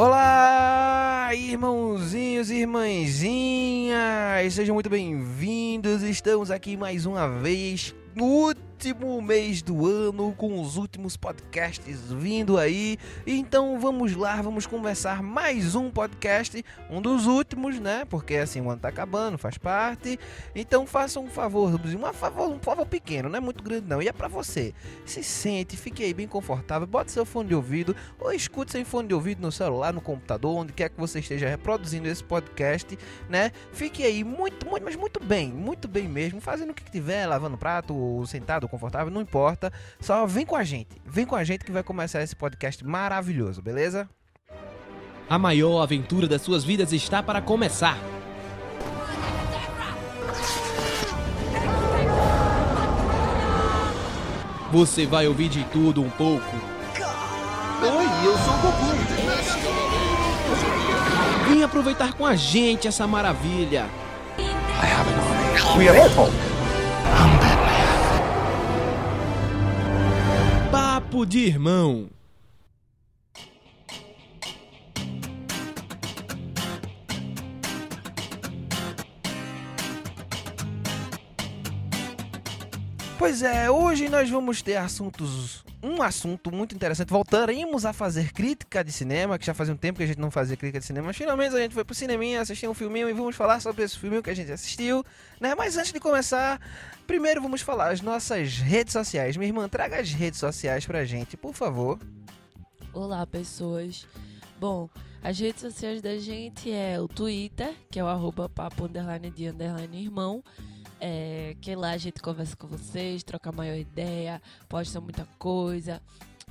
Olá, irmãozinhos e irmãzinhas! Sejam muito bem-vindos. Estamos aqui mais uma vez no último mês do ano, com os últimos podcasts vindo aí. Então vamos lá, vamos conversar mais um podcast, um dos últimos, né? Porque assim o ano tá acabando, faz parte. Então faça um favor, um favor, um favor pequeno, não é muito grande não. E é para você. Se sente, fique aí bem confortável, bota seu fone de ouvido ou escute sem fone de ouvido no celular, no computador, onde quer que você esteja reproduzindo esse podcast, né? Fique aí muito, muito, mas muito bem, muito bem mesmo, fazendo o que tiver, lavando prato, sentado confortável, não importa. Só vem com a gente. Vem com a gente que vai começar esse podcast maravilhoso, beleza? A maior aventura das suas vidas está para começar. Você vai ouvir de tudo um pouco. Oi, eu sou o Goku. Vem aproveitar com a gente essa maravilha. I have an army. We are Papo de Irmão. Pois é, hoje nós vamos ter assuntos, um assunto muito interessante. Voltaremos a fazer crítica de cinema, que já fazia um tempo que a gente não fazia crítica de cinema, finalmente a gente foi pro cineminha, assistir um filminho e vamos falar sobre esse filminho que a gente assistiu, né? Mas antes de começar, primeiro vamos falar as nossas redes sociais. Minha irmã, traga as redes sociais pra gente, por favor. Olá, pessoas. Bom, as redes sociais da gente é o Twitter, que é o arroba papo underline de underline irmão. É, que lá a gente conversa com vocês, troca maior ideia, posta muita coisa,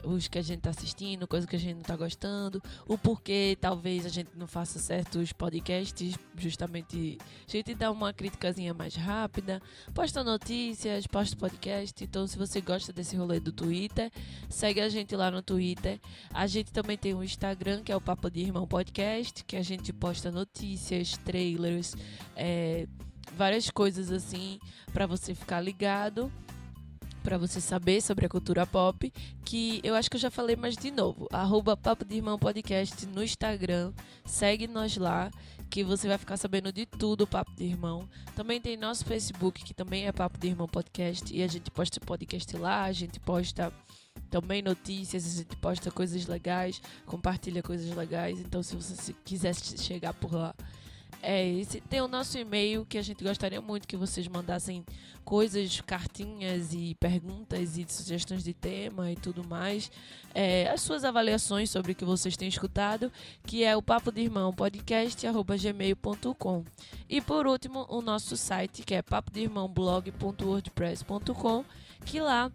os que a gente tá assistindo, coisa que a gente não tá gostando, o porquê talvez a gente não faça certos podcasts, justamente a gente dá uma criticazinha mais rápida, posta notícias, posta podcast. Então, se você gosta desse rolê do Twitter, segue a gente lá no Twitter. A gente também tem um Instagram, que é o Papo de Irmão Podcast, que a gente posta notícias, trailers, é, várias coisas assim para você ficar ligado, para você saber sobre a cultura pop, que eu acho que eu já falei, mas de novo, arroba Papo de Irmão Podcast no Instagram, segue nós lá, que você vai ficar sabendo de tudo Papo de Irmão. Também tem nosso Facebook, que também é Papo de Irmão Podcast, e a gente posta podcast lá, a gente posta também notícias, a gente posta coisas legais, compartilha coisas legais, então se você quiser chegar por lá é esse. Tem o nosso e-mail que a gente gostaria muito que vocês mandassem coisas, cartinhas e perguntas e sugestões de tema e tudo mais. É, as suas avaliações sobre o que vocês têm escutado, que é o papo de irmão podcast@gmail.com. E por último, o nosso site que é papo de irmão blog.wordpress.com, que lá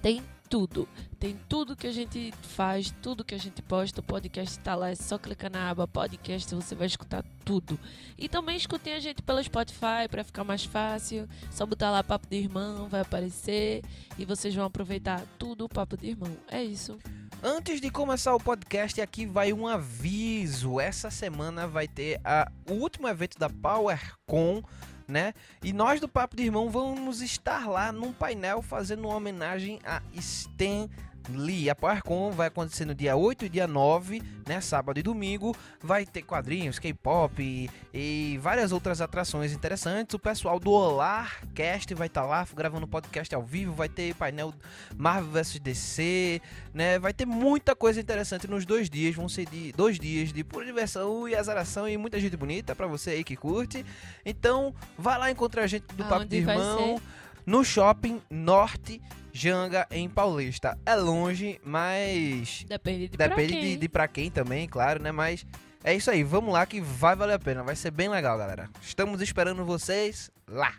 tem tudo. Tem tudo que a gente faz, tudo que a gente posta. O podcast está lá, é só clicar na aba podcast, você vai escutar tudo. E também escutem a gente pelo Spotify para ficar mais fácil. Só botar lá Papo de Irmão, vai aparecer e vocês vão aproveitar tudo o Papo de Irmão. É isso. Antes de começar o podcast, aqui vai um aviso. Essa semana vai ter a, o último evento da PowerCon né? E nós do Papo de Irmão vamos estar lá num painel fazendo uma homenagem a Stan Lee. A PowerCon vai acontecer no dia 8 e dia 9, né, sábado e domingo. Vai ter quadrinhos, K-pop e, e, várias outras atrações interessantes. O pessoal do Olar Cast vai estar tá lá gravando podcast ao vivo. Vai ter painel Marvel vs DC, né? Vai ter muita coisa interessante nos dois dias. Vão ser de, dois dias de pura diversão e azaração e muita gente bonita para você aí que curte. Então, vai lá encontrar a gente do Aonde Papo de Irmão no shopping Norte Janga em Paulista. É longe, mas. Depende de Depende pra quem. De, de pra quem também, claro, né? Mas é isso aí, vamos lá que vai valer a pena. Vai ser bem legal, galera. Estamos esperando vocês lá.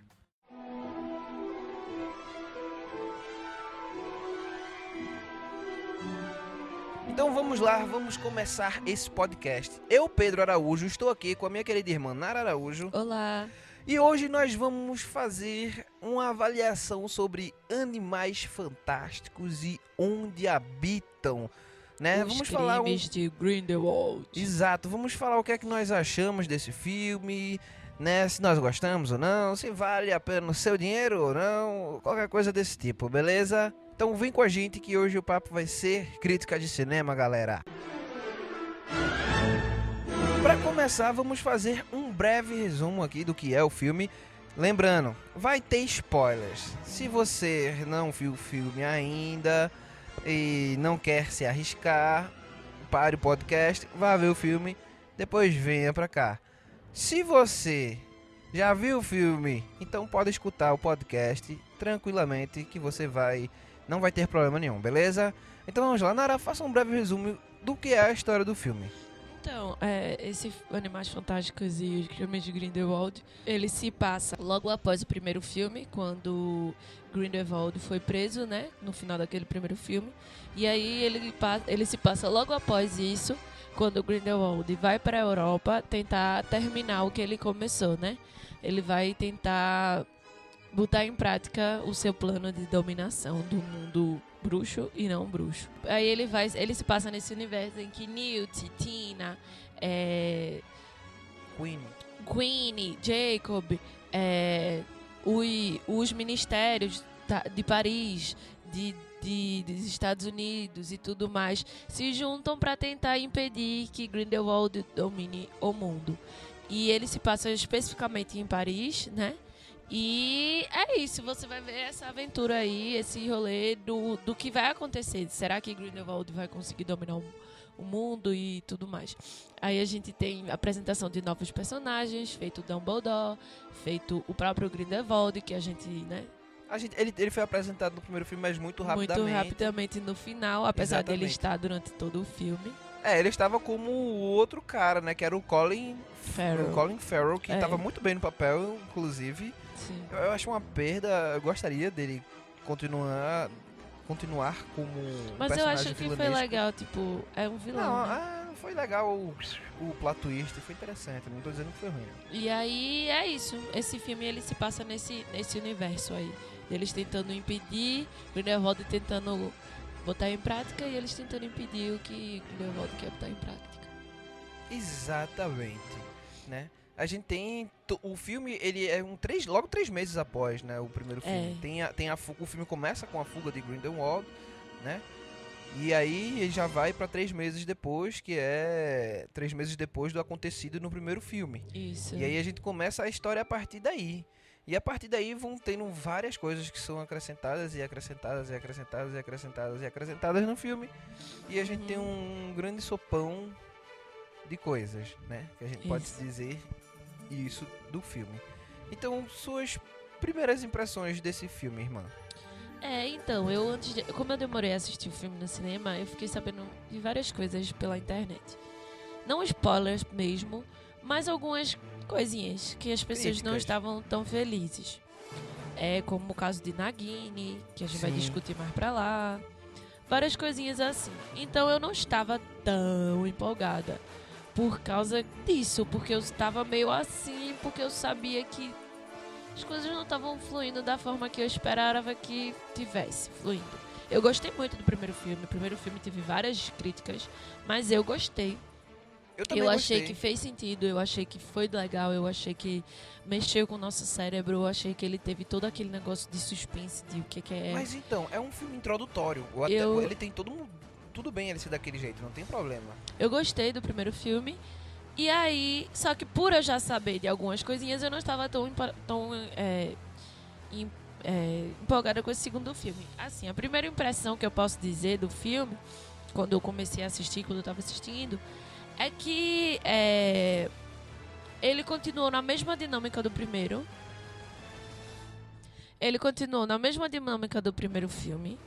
Então vamos lá, vamos começar esse podcast. Eu, Pedro Araújo, estou aqui com a minha querida irmã Nara Araújo. Olá. E hoje nós vamos fazer uma avaliação sobre animais fantásticos e onde habitam. Né? Os vamos falar um... de Grindelwald. Exato, vamos falar o que é que nós achamos desse filme, né? Se nós gostamos ou não, se vale a pena o seu dinheiro ou não, qualquer coisa desse tipo, beleza? Então vem com a gente que hoje o papo vai ser crítica de cinema, galera. Música começar, vamos fazer um breve resumo aqui do que é o filme. Lembrando, vai ter spoilers. Se você não viu o filme ainda e não quer se arriscar, pare o podcast, vá ver o filme, depois venha pra cá. Se você já viu o filme, então pode escutar o podcast tranquilamente que você vai não vai ter problema nenhum, beleza? Então vamos lá, Nara, faça um breve resumo do que é a história do filme. Então, é, esse Animais Fantásticos e os Crimes de Grindelwald, ele se passa logo após o primeiro filme, quando Grindelwald foi preso, né, no final daquele primeiro filme. E aí ele, ele se passa logo após isso, quando Grindelwald vai para a Europa tentar terminar o que ele começou, né? Ele vai tentar botar em prática o seu plano de dominação do mundo bruxo e não bruxo. Aí ele vai, ele se passa nesse universo em que Newt, Tina, é, Queen. Queenie, Jacob, é, ui- os ministérios de Paris, de, de- dos Estados Unidos e tudo mais se juntam para tentar impedir que Grindelwald domine o mundo. E ele se passa especificamente em Paris, né? E é isso, você vai ver essa aventura aí, esse rolê do, do que vai acontecer. Será que Grindelwald vai conseguir dominar o, o mundo e tudo mais? Aí a gente tem a apresentação de novos personagens, feito Dumbledore, feito o próprio Grindelwald, que a gente, né, A gente, ele, ele foi apresentado no primeiro filme, mas muito rapidamente. muito rapidamente no final, apesar dele Exatamente. estar durante todo o filme. É, ele estava como o outro cara, né? Que era o Colin Farrell. O Colin Farrell, que É. estava muito bem no papel, inclusive. Sim. Eu, eu acho uma perda. Eu gostaria dele continuar continuar como um Mas eu acho que foi legal, tipo, é um vilão. Não, né? ah, foi legal o, o plot twist, foi interessante. Não tô dizendo que foi ruim. E aí é isso. Esse filme ele se passa nesse, nesse universo aí. Eles tentando impedir, Grindelwald tentando botar em prática e eles tentando impedir o que Grindelwald quer botar em prática. Exatamente, né? A gente tem o filme, ele é um três, logo três meses após, né, o primeiro filme. É. Tem a, tem a, o filme começa com a fuga de Grindelwald, né? E aí ele já vai pra três meses depois, que é três meses depois do acontecido no primeiro filme. Isso. E aí a gente começa a história a partir daí. E a partir daí vão tendo várias coisas que são acrescentadas e acrescentadas e acrescentadas e acrescentadas e acrescentadas no filme. E a gente tem um grande sopão de coisas, né? Que a gente pode Isso. dizer isso do filme. Então, suas primeiras impressões desse filme, irmã. É, então, eu antes de, como eu demorei a assistir o filme no cinema, eu fiquei sabendo de várias coisas pela internet. Não spoilers mesmo, mas algumas coisinhas que as pessoas não Críticas. estavam tão felizes. É como o caso de Nagini, que a gente vai Sim. discutir mais pra lá. Várias coisinhas assim. Então eu não estava tão empolgada por causa disso, porque eu estava meio assim, porque eu sabia que as coisas não estavam fluindo da forma que eu esperava que tivesse fluindo. Eu gostei muito do primeiro filme. O primeiro filme teve várias críticas, mas eu gostei. Eu também eu achei gostei. que fez sentido, eu achei que foi legal, eu achei que mexeu com o nosso cérebro, eu achei que ele teve todo aquele negócio de suspense de o que, que é. Mas então, é um filme introdutório. Até- Eu- Ele tem todo mundo. Tudo bem ele ser daquele jeito, não tem problema. Eu gostei do primeiro filme. E aí, só que por eu já saber de algumas coisinhas, eu não estava tão, tão é, em- é, empolgada com esse segundo filme. Assim, a primeira impressão que eu posso dizer do filme, quando eu comecei a assistir, quando eu estava assistindo, é que é, ele continuou na mesma dinâmica do primeiro. Ele continuou na mesma dinâmica do primeiro filme,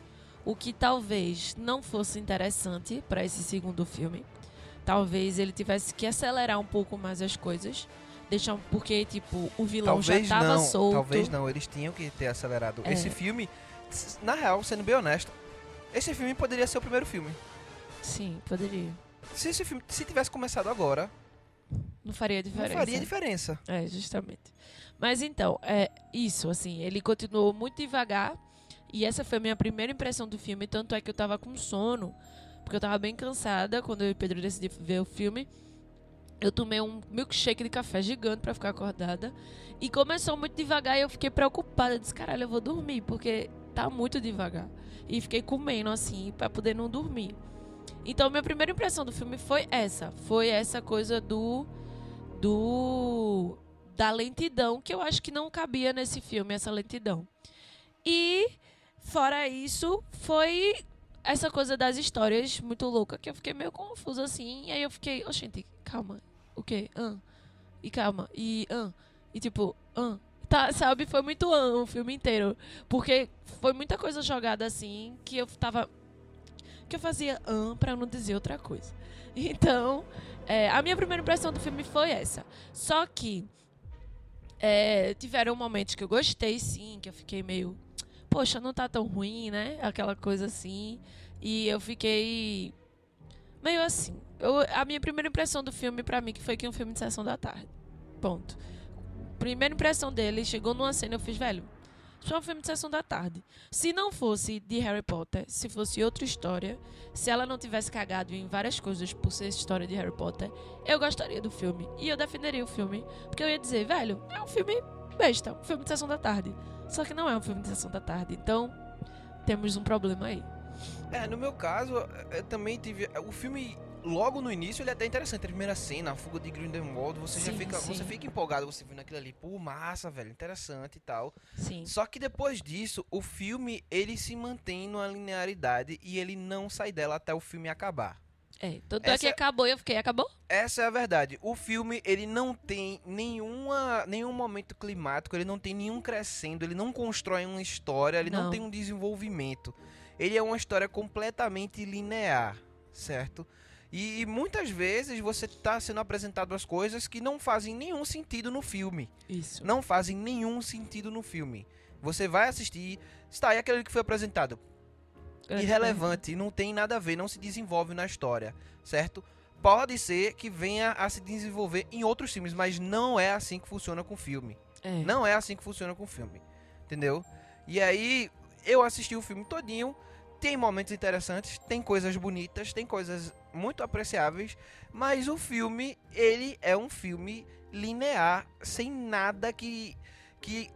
o que talvez não fosse interessante para esse segundo filme. Talvez ele tivesse que acelerar um pouco mais as coisas, deixar porque tipo o vilão Talvez já estava solto. talvez não, eles tinham que ter acelerado. É. Esse filme, na real, sendo bem honesto, esse filme poderia ser o primeiro filme. Sim, poderia. Se esse filme se tivesse começado agora, Não faria diferença. não faria diferença. É, justamente. Mas então, é isso, assim, ele continuou muito devagar. E essa foi a minha primeira impressão do filme. Tanto é que eu tava com sono, porque eu tava bem cansada quando eu e Pedro decidi ver o filme. Eu tomei um milkshake de café gigante pra ficar acordada. E começou muito devagar e eu fiquei preocupada. Eu disse, caralho, eu vou dormir, porque tá muito devagar. E fiquei comendo assim, pra poder não dormir. Então, minha primeira impressão do filme foi essa. Foi essa coisa do do da lentidão que eu acho que não cabia nesse filme essa lentidão. E fora isso, foi essa coisa das histórias muito louca que eu fiquei meio confusa assim, e aí eu fiquei, oh, gente, calma. O quê? Ah. E calma. E ah. E tipo, ah. Tá, sabe, foi muito ah, o filme inteiro, porque foi muita coisa jogada assim que eu tava que eu fazia ah para não dizer outra coisa. Então, é, a minha primeira impressão do filme foi essa. Só que é, tiveram momentos que eu gostei, sim, que eu fiquei meio. Poxa, não tá tão ruim, né? Aquela coisa assim. E eu fiquei. meio assim. Eu, a minha primeira impressão do filme, pra mim, que foi que um filme de sessão da tarde. Ponto. Primeira impressão dele, chegou numa cena, eu fiz, velho. Isso é um filme de sessão da tarde. Se não fosse de Harry Potter, se fosse outra história, se ela não tivesse cagado em várias coisas por ser história de Harry Potter, eu gostaria do filme. E eu defenderia o filme. Porque eu ia dizer, velho, é um filme besta, um filme de sessão da tarde. Só que não é um filme de sessão da tarde. Então, temos um problema aí. É, no meu caso, eu também tive. O filme logo no início ele é até interessante. A primeira cena, a fuga de Grindelwald, você já Sim, fica, sim. você fica empolgado, você vendo aquilo ali, pô, massa, velho, interessante e tal. Sim. Só que depois disso, o filme ele se mantém numa linearidade e ele não sai dela até o filme acabar. É, tanto é que é- acabou e eu fiquei, acabou? Essa é a verdade. O filme, ele não tem nenhuma, nenhum momento climático, ele não tem nenhum crescendo, ele não constrói uma história, ele não, Não. tem um desenvolvimento. Ele é uma história completamente linear, certo? E, e muitas vezes você está sendo apresentado as coisas que não fazem nenhum sentido no filme. Isso. Não fazem nenhum sentido no filme. Você vai assistir, está aí aquele que foi apresentado, irrelevante, não tem nada a ver, não se desenvolve na história, certo? Pode ser que venha a se desenvolver em outros filmes, mas não é assim que funciona com filme. É. Não é assim que funciona com filme, entendeu? E aí eu assisti o filme todinho, tem momentos interessantes, tem coisas bonitas, tem coisas muito apreciáveis, mas o filme ele é um filme linear, sem nada que que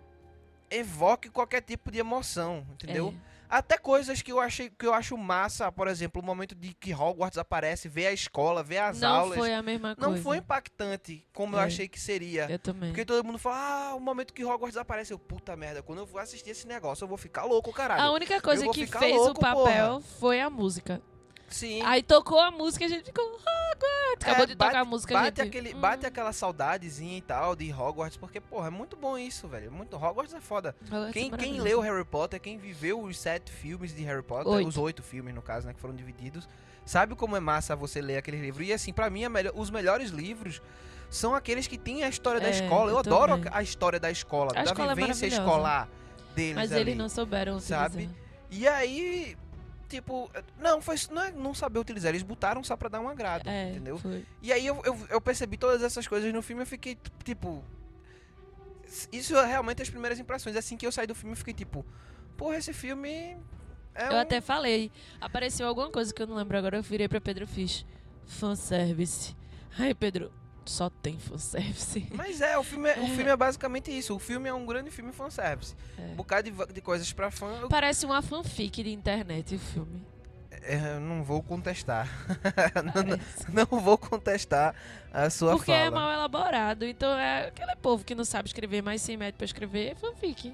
evoque qualquer tipo de emoção, entendeu? É. Até coisas que eu achei que eu acho massa, por exemplo, o momento de que Hogwarts aparece, ver a escola, ver as não aulas, foi a mesma coisa. não foi impactante como eu É. achei que seria. Eu também. Porque todo mundo fala, ah, o momento que Hogwarts aparece, eu, puta merda, quando eu vou assistir esse negócio, eu vou ficar louco, caralho. A única coisa que fez louco, o papel foi a música. Sim. Aí tocou a música e a gente ficou. Hogwarts! Acabou É, de tocar a música a Bate, gente. aquele, hum, bate aquela saudadezinha e tal de Hogwarts, porque, porra, é muito bom isso, velho. Muito, Hogwarts é foda. Hogwarts é Quem, quem maravilhoso. leu Harry Potter, quem viveu os sete filmes de Harry Potter, Oito. os oito filmes, no caso, né, que foram divididos, sabe como é massa você ler aquele livro. E assim, pra mim, a melhor- os melhores livros são aqueles que têm a história da É, escola. Eu, eu adoro também. a história da escola, A da escola é vivência escolar deles Mas ali. eles não souberam sabe? utilizar. E aí, tipo, não, foi, não é não saber utilizar, eles botaram só pra dar um agrado, É, entendeu? foi. E aí eu, eu, eu percebi todas essas coisas no filme e eu fiquei, tipo. Isso é realmente as primeiras impressões. Assim que eu saí do filme, eu fiquei tipo, porra, esse filme. É Eu um- até falei. Apareceu alguma coisa que eu não lembro agora. Eu virei pra Pedro fiz. Fanservice. Ai, Pedro, só tem fanservice. Mas é, o filme é, o filme é basicamente isso. O filme é um grande filme fanservice. É. Um bocado de, de coisas pra fã. Parece uma fanfic de internet o filme. é, eu não vou contestar. não, não vou contestar a sua Porque fala. é mal elaborado. Então é aquele povo que não sabe escrever, mas sem método pra escrever, é fanfic.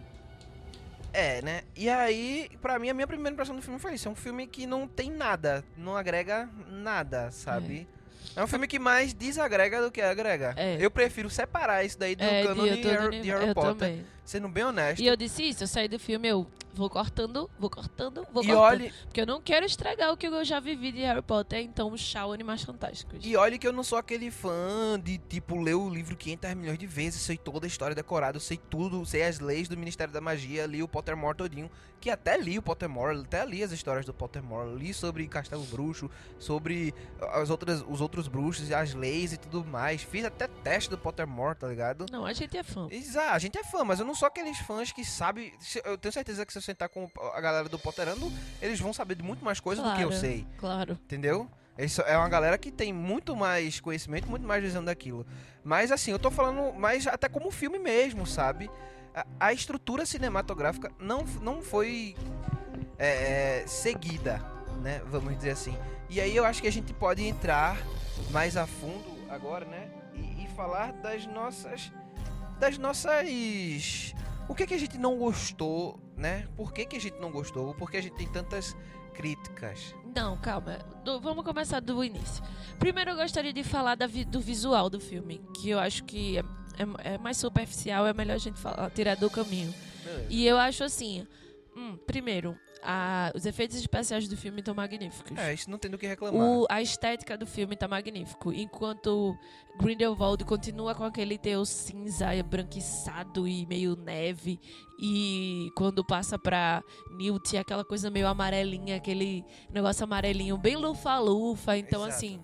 É, né? E aí, pra mim, a minha primeira impressão do filme foi isso. É um filme que não tem nada, não agrega nada, sabe? É, um filme que mais desagrega do que agrega. É. Eu prefiro separar isso daí do é, cânone de de, Harry, Potter. também. Sendo bem honesto. E eu disse isso, eu saí do filme, eu vou cortando, vou cortando, vou E cortando. olhe, Porque eu não quero estragar o que eu já vivi de Harry Potter, então tchau, Animais Fantásticos. e olhe que eu não sou aquele fã de, tipo, ler o livro 500 milhões de vezes, sei toda a história decorada, sei tudo, sei as leis do Ministério da Magia, li o Pottermore todinho, que até li o Pottermore, até li as histórias do Pottermore, li sobre Castelo Bruxo, sobre as outras, os outros bruxos, as leis e tudo mais, fiz até teste do Pottermore, tá ligado? Não, a gente é fã. Exato, a gente é fã, mas eu não sou aqueles fãs que sabem. se- Eu tenho certeza que se sentar com a galera do Potterando, eles vão saber de muito mais coisas do que eu Claro. sei. Claro. Entendeu? Isso é uma galera que tem muito mais conhecimento, muito mais visão daquilo. Mas assim, eu tô falando mais até como filme mesmo, sabe? A, a estrutura cinematográfica não, não foi é, é, seguida, né? Vamos dizer assim. E aí eu acho que a gente pode entrar mais a fundo agora, né? E, e falar das nossas. Das nossas. O que, que a gente não gostou, né? Por que, que a gente não gostou? Por que a gente tem tantas críticas? Não, calma. Do- vamos começar do início. Primeiro eu gostaria de falar da do visual do filme, que eu acho que é, é- é mais superficial, é melhor a gente falar, tirar do caminho. Beleza. E eu acho assim, hum, primeiro, a- os efeitos especiais do filme estão magníficos. É, isso não tem do que reclamar. O- a estética do filme tá magnífico. Enquanto Grindelwald continua com aquele teu cinza branquiçado e meio neve. E quando passa pra Newt, é aquela coisa meio amarelinha, aquele negócio amarelinho, bem lufa-lufa. Então, Exato. assim,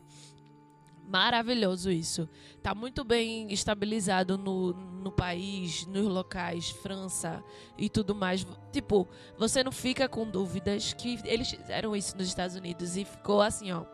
maravilhoso isso. Tá muito bem estabilizado no, no país, nos locais, França e tudo mais. Tipo, você não fica com dúvidas que eles fizeram isso nos Estados Unidos e ficou assim, ó,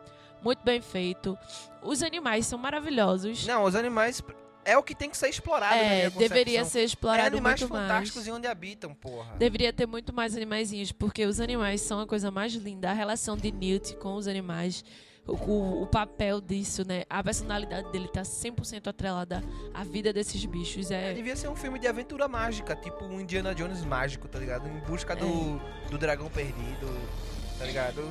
muito bem feito. Os animais são maravilhosos. Não, os animais é o que tem que ser explorado. é, deveria ser explorado É animais muito fantásticos mais. e onde habitam, porra. Deveria ter muito mais animaizinhos, porque os animais são a coisa mais linda. A relação de Newt com os animais, o, o- papel disso, né? A personalidade dele tá 100% atrelada à vida desses bichos. É, É, devia ser um filme de aventura mágica, tipo um Indiana Jones mágico, tá ligado? Em busca do, É. do dragão perdido, tá ligado?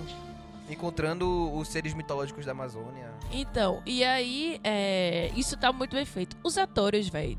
Encontrando os seres mitológicos da Amazônia. Então, e aí, é, isso tá muito bem feito. Os atores, velho.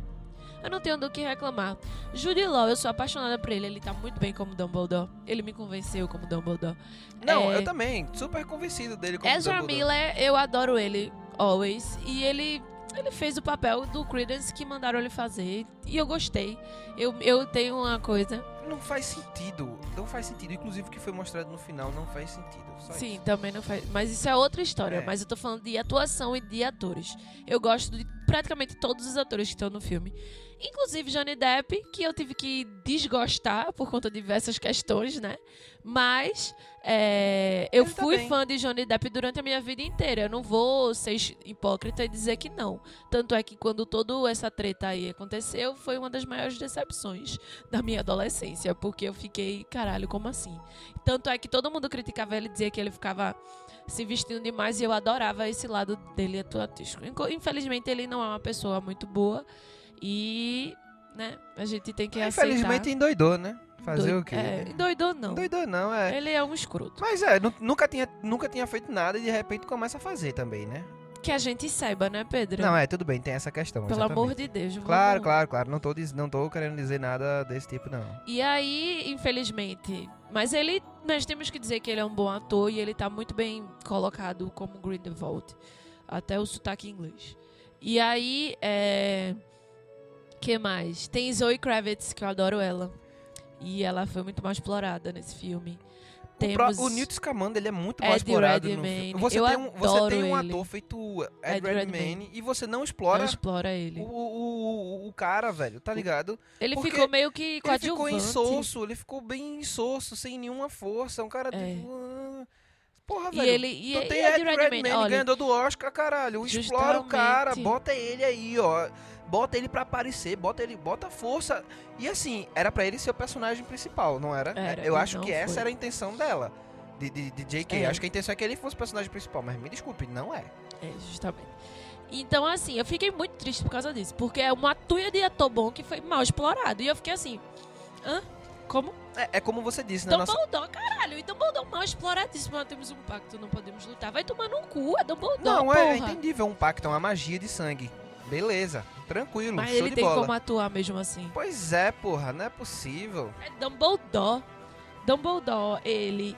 Eu não tenho do que reclamar. Jude Law, eu sou apaixonada por ele. Ele tá muito bem como Dumbledore. Ele me convenceu como Dumbledore. Não, É. eu também, super convencido dele como Ezra Dumbledore. Miller, eu adoro ele, always. E ele, ele fez o papel do Credence que mandaram ele fazer. E eu gostei. Eu, eu tenho uma coisa. Não faz sentido, não faz sentido. Inclusive o que foi mostrado no final não faz sentido. Só Sim, isso. também não faz. Mas isso é outra história. É. Mas eu tô falando de atuação e de atores. Eu gosto de praticamente todos os atores que estão no filme. Inclusive Johnny Depp, que eu tive que desgostar por conta de diversas questões, né? Mas é, eu fui fã de Johnny Depp durante a minha vida inteira. Eu não vou ser hipócrita e dizer que não. Tanto é que quando toda essa treta aí aconteceu, foi uma das maiores decepções da minha adolescência. Porque eu fiquei, caralho, como assim? Tanto é que todo mundo criticava ele, dizia que ele ficava se vestindo demais e eu adorava esse lado dele atuatístico. Infelizmente, ele não é uma pessoa muito boa e, né, a gente tem que Infelizmente aceitar. endoidou, né? Fazer o quê? É, doidou não. Endoidou não, é. Ele é um escroto. Mas é, nu- nunca tinha, nunca tinha feito nada e de repente começa a fazer também, né? Que a gente saiba, né, Pedro? Não, é, tudo bem, tem essa questão. Pelo exatamente. amor de Deus. vamos- Claro, claro, claro. Não tô, não tô querendo dizer nada desse tipo, não. E aí, infelizmente. Mas ele. Nós temos que dizer que ele é um bom ator e ele tá muito bem colocado como Grindelwald. Até o sotaque em inglês. E aí, é. Que mais? Tem Zoe Kravitz, que eu adoro ela. E ela foi muito mal explorada nesse filme. O, pró- Temos o Newt Scamander, ele é muito mal Ed explorado no Redmayne. filme. Você Eu tem um, você tem um ele. ator feito Ed, Ed Redmayne, Redmayne. e você não não explora explora o, ele. o, o, o cara, velho, tá ligado? Ele porque ficou meio que Ele ficou coadjuvante. insosso, ele ficou bem insosso, sem nenhuma força. Um cara É. tipo... ah, Porra, E velho. ele. E, Tu e tem Ed Ed Redmayne, Redmayne, ganhador do Oscar, caralho. Explora o cara, bota ele aí, ó. Bota ele pra aparecer, bota ele, bota força. E assim, era pra ele ser o personagem principal, não era? Era, Eu acho que essa foi. era a intenção dela, de, de, de JK. É. Acho que a intenção é que ele fosse o personagem principal, mas me desculpe, não é. É, justamente. Então, assim, eu fiquei muito triste por causa disso. Porque é uma tuia de ator bom que foi mal explorado. E eu fiquei assim, hã? Como? É, é como você disse, né? Nossa... Dumbledore, caralho. E Dumbledore mal exploradíssimo. Nós temos um pacto, não podemos lutar. Vai tomar no cu, é Dumbledore, Não, porra. é entendível, um pacto, é uma magia de sangue. Beleza, tranquilo, Mas show ele de tem bola. como atuar mesmo assim. Pois é, porra, não é possível. É Dumbledore. Dumbledore, ele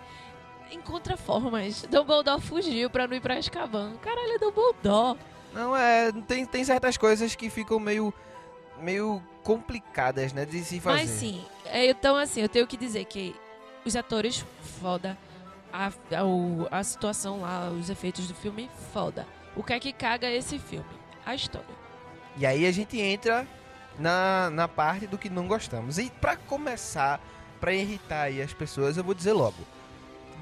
encontra formas. Dumbledore fugiu pra não ir pra Azkaban. Caralho, é Dumbledore. Não, é. Tem, tem certas coisas que ficam meio. meio complicadas, né? De se fazer. Mas sim, é, então assim, eu tenho que dizer que os atores, foda. A, a, a situação lá, os efeitos do filme, foda. O que é que caga esse filme? A história. E aí a gente entra na, na parte do que não gostamos. E pra começar, pra irritar aí as pessoas, eu vou dizer logo.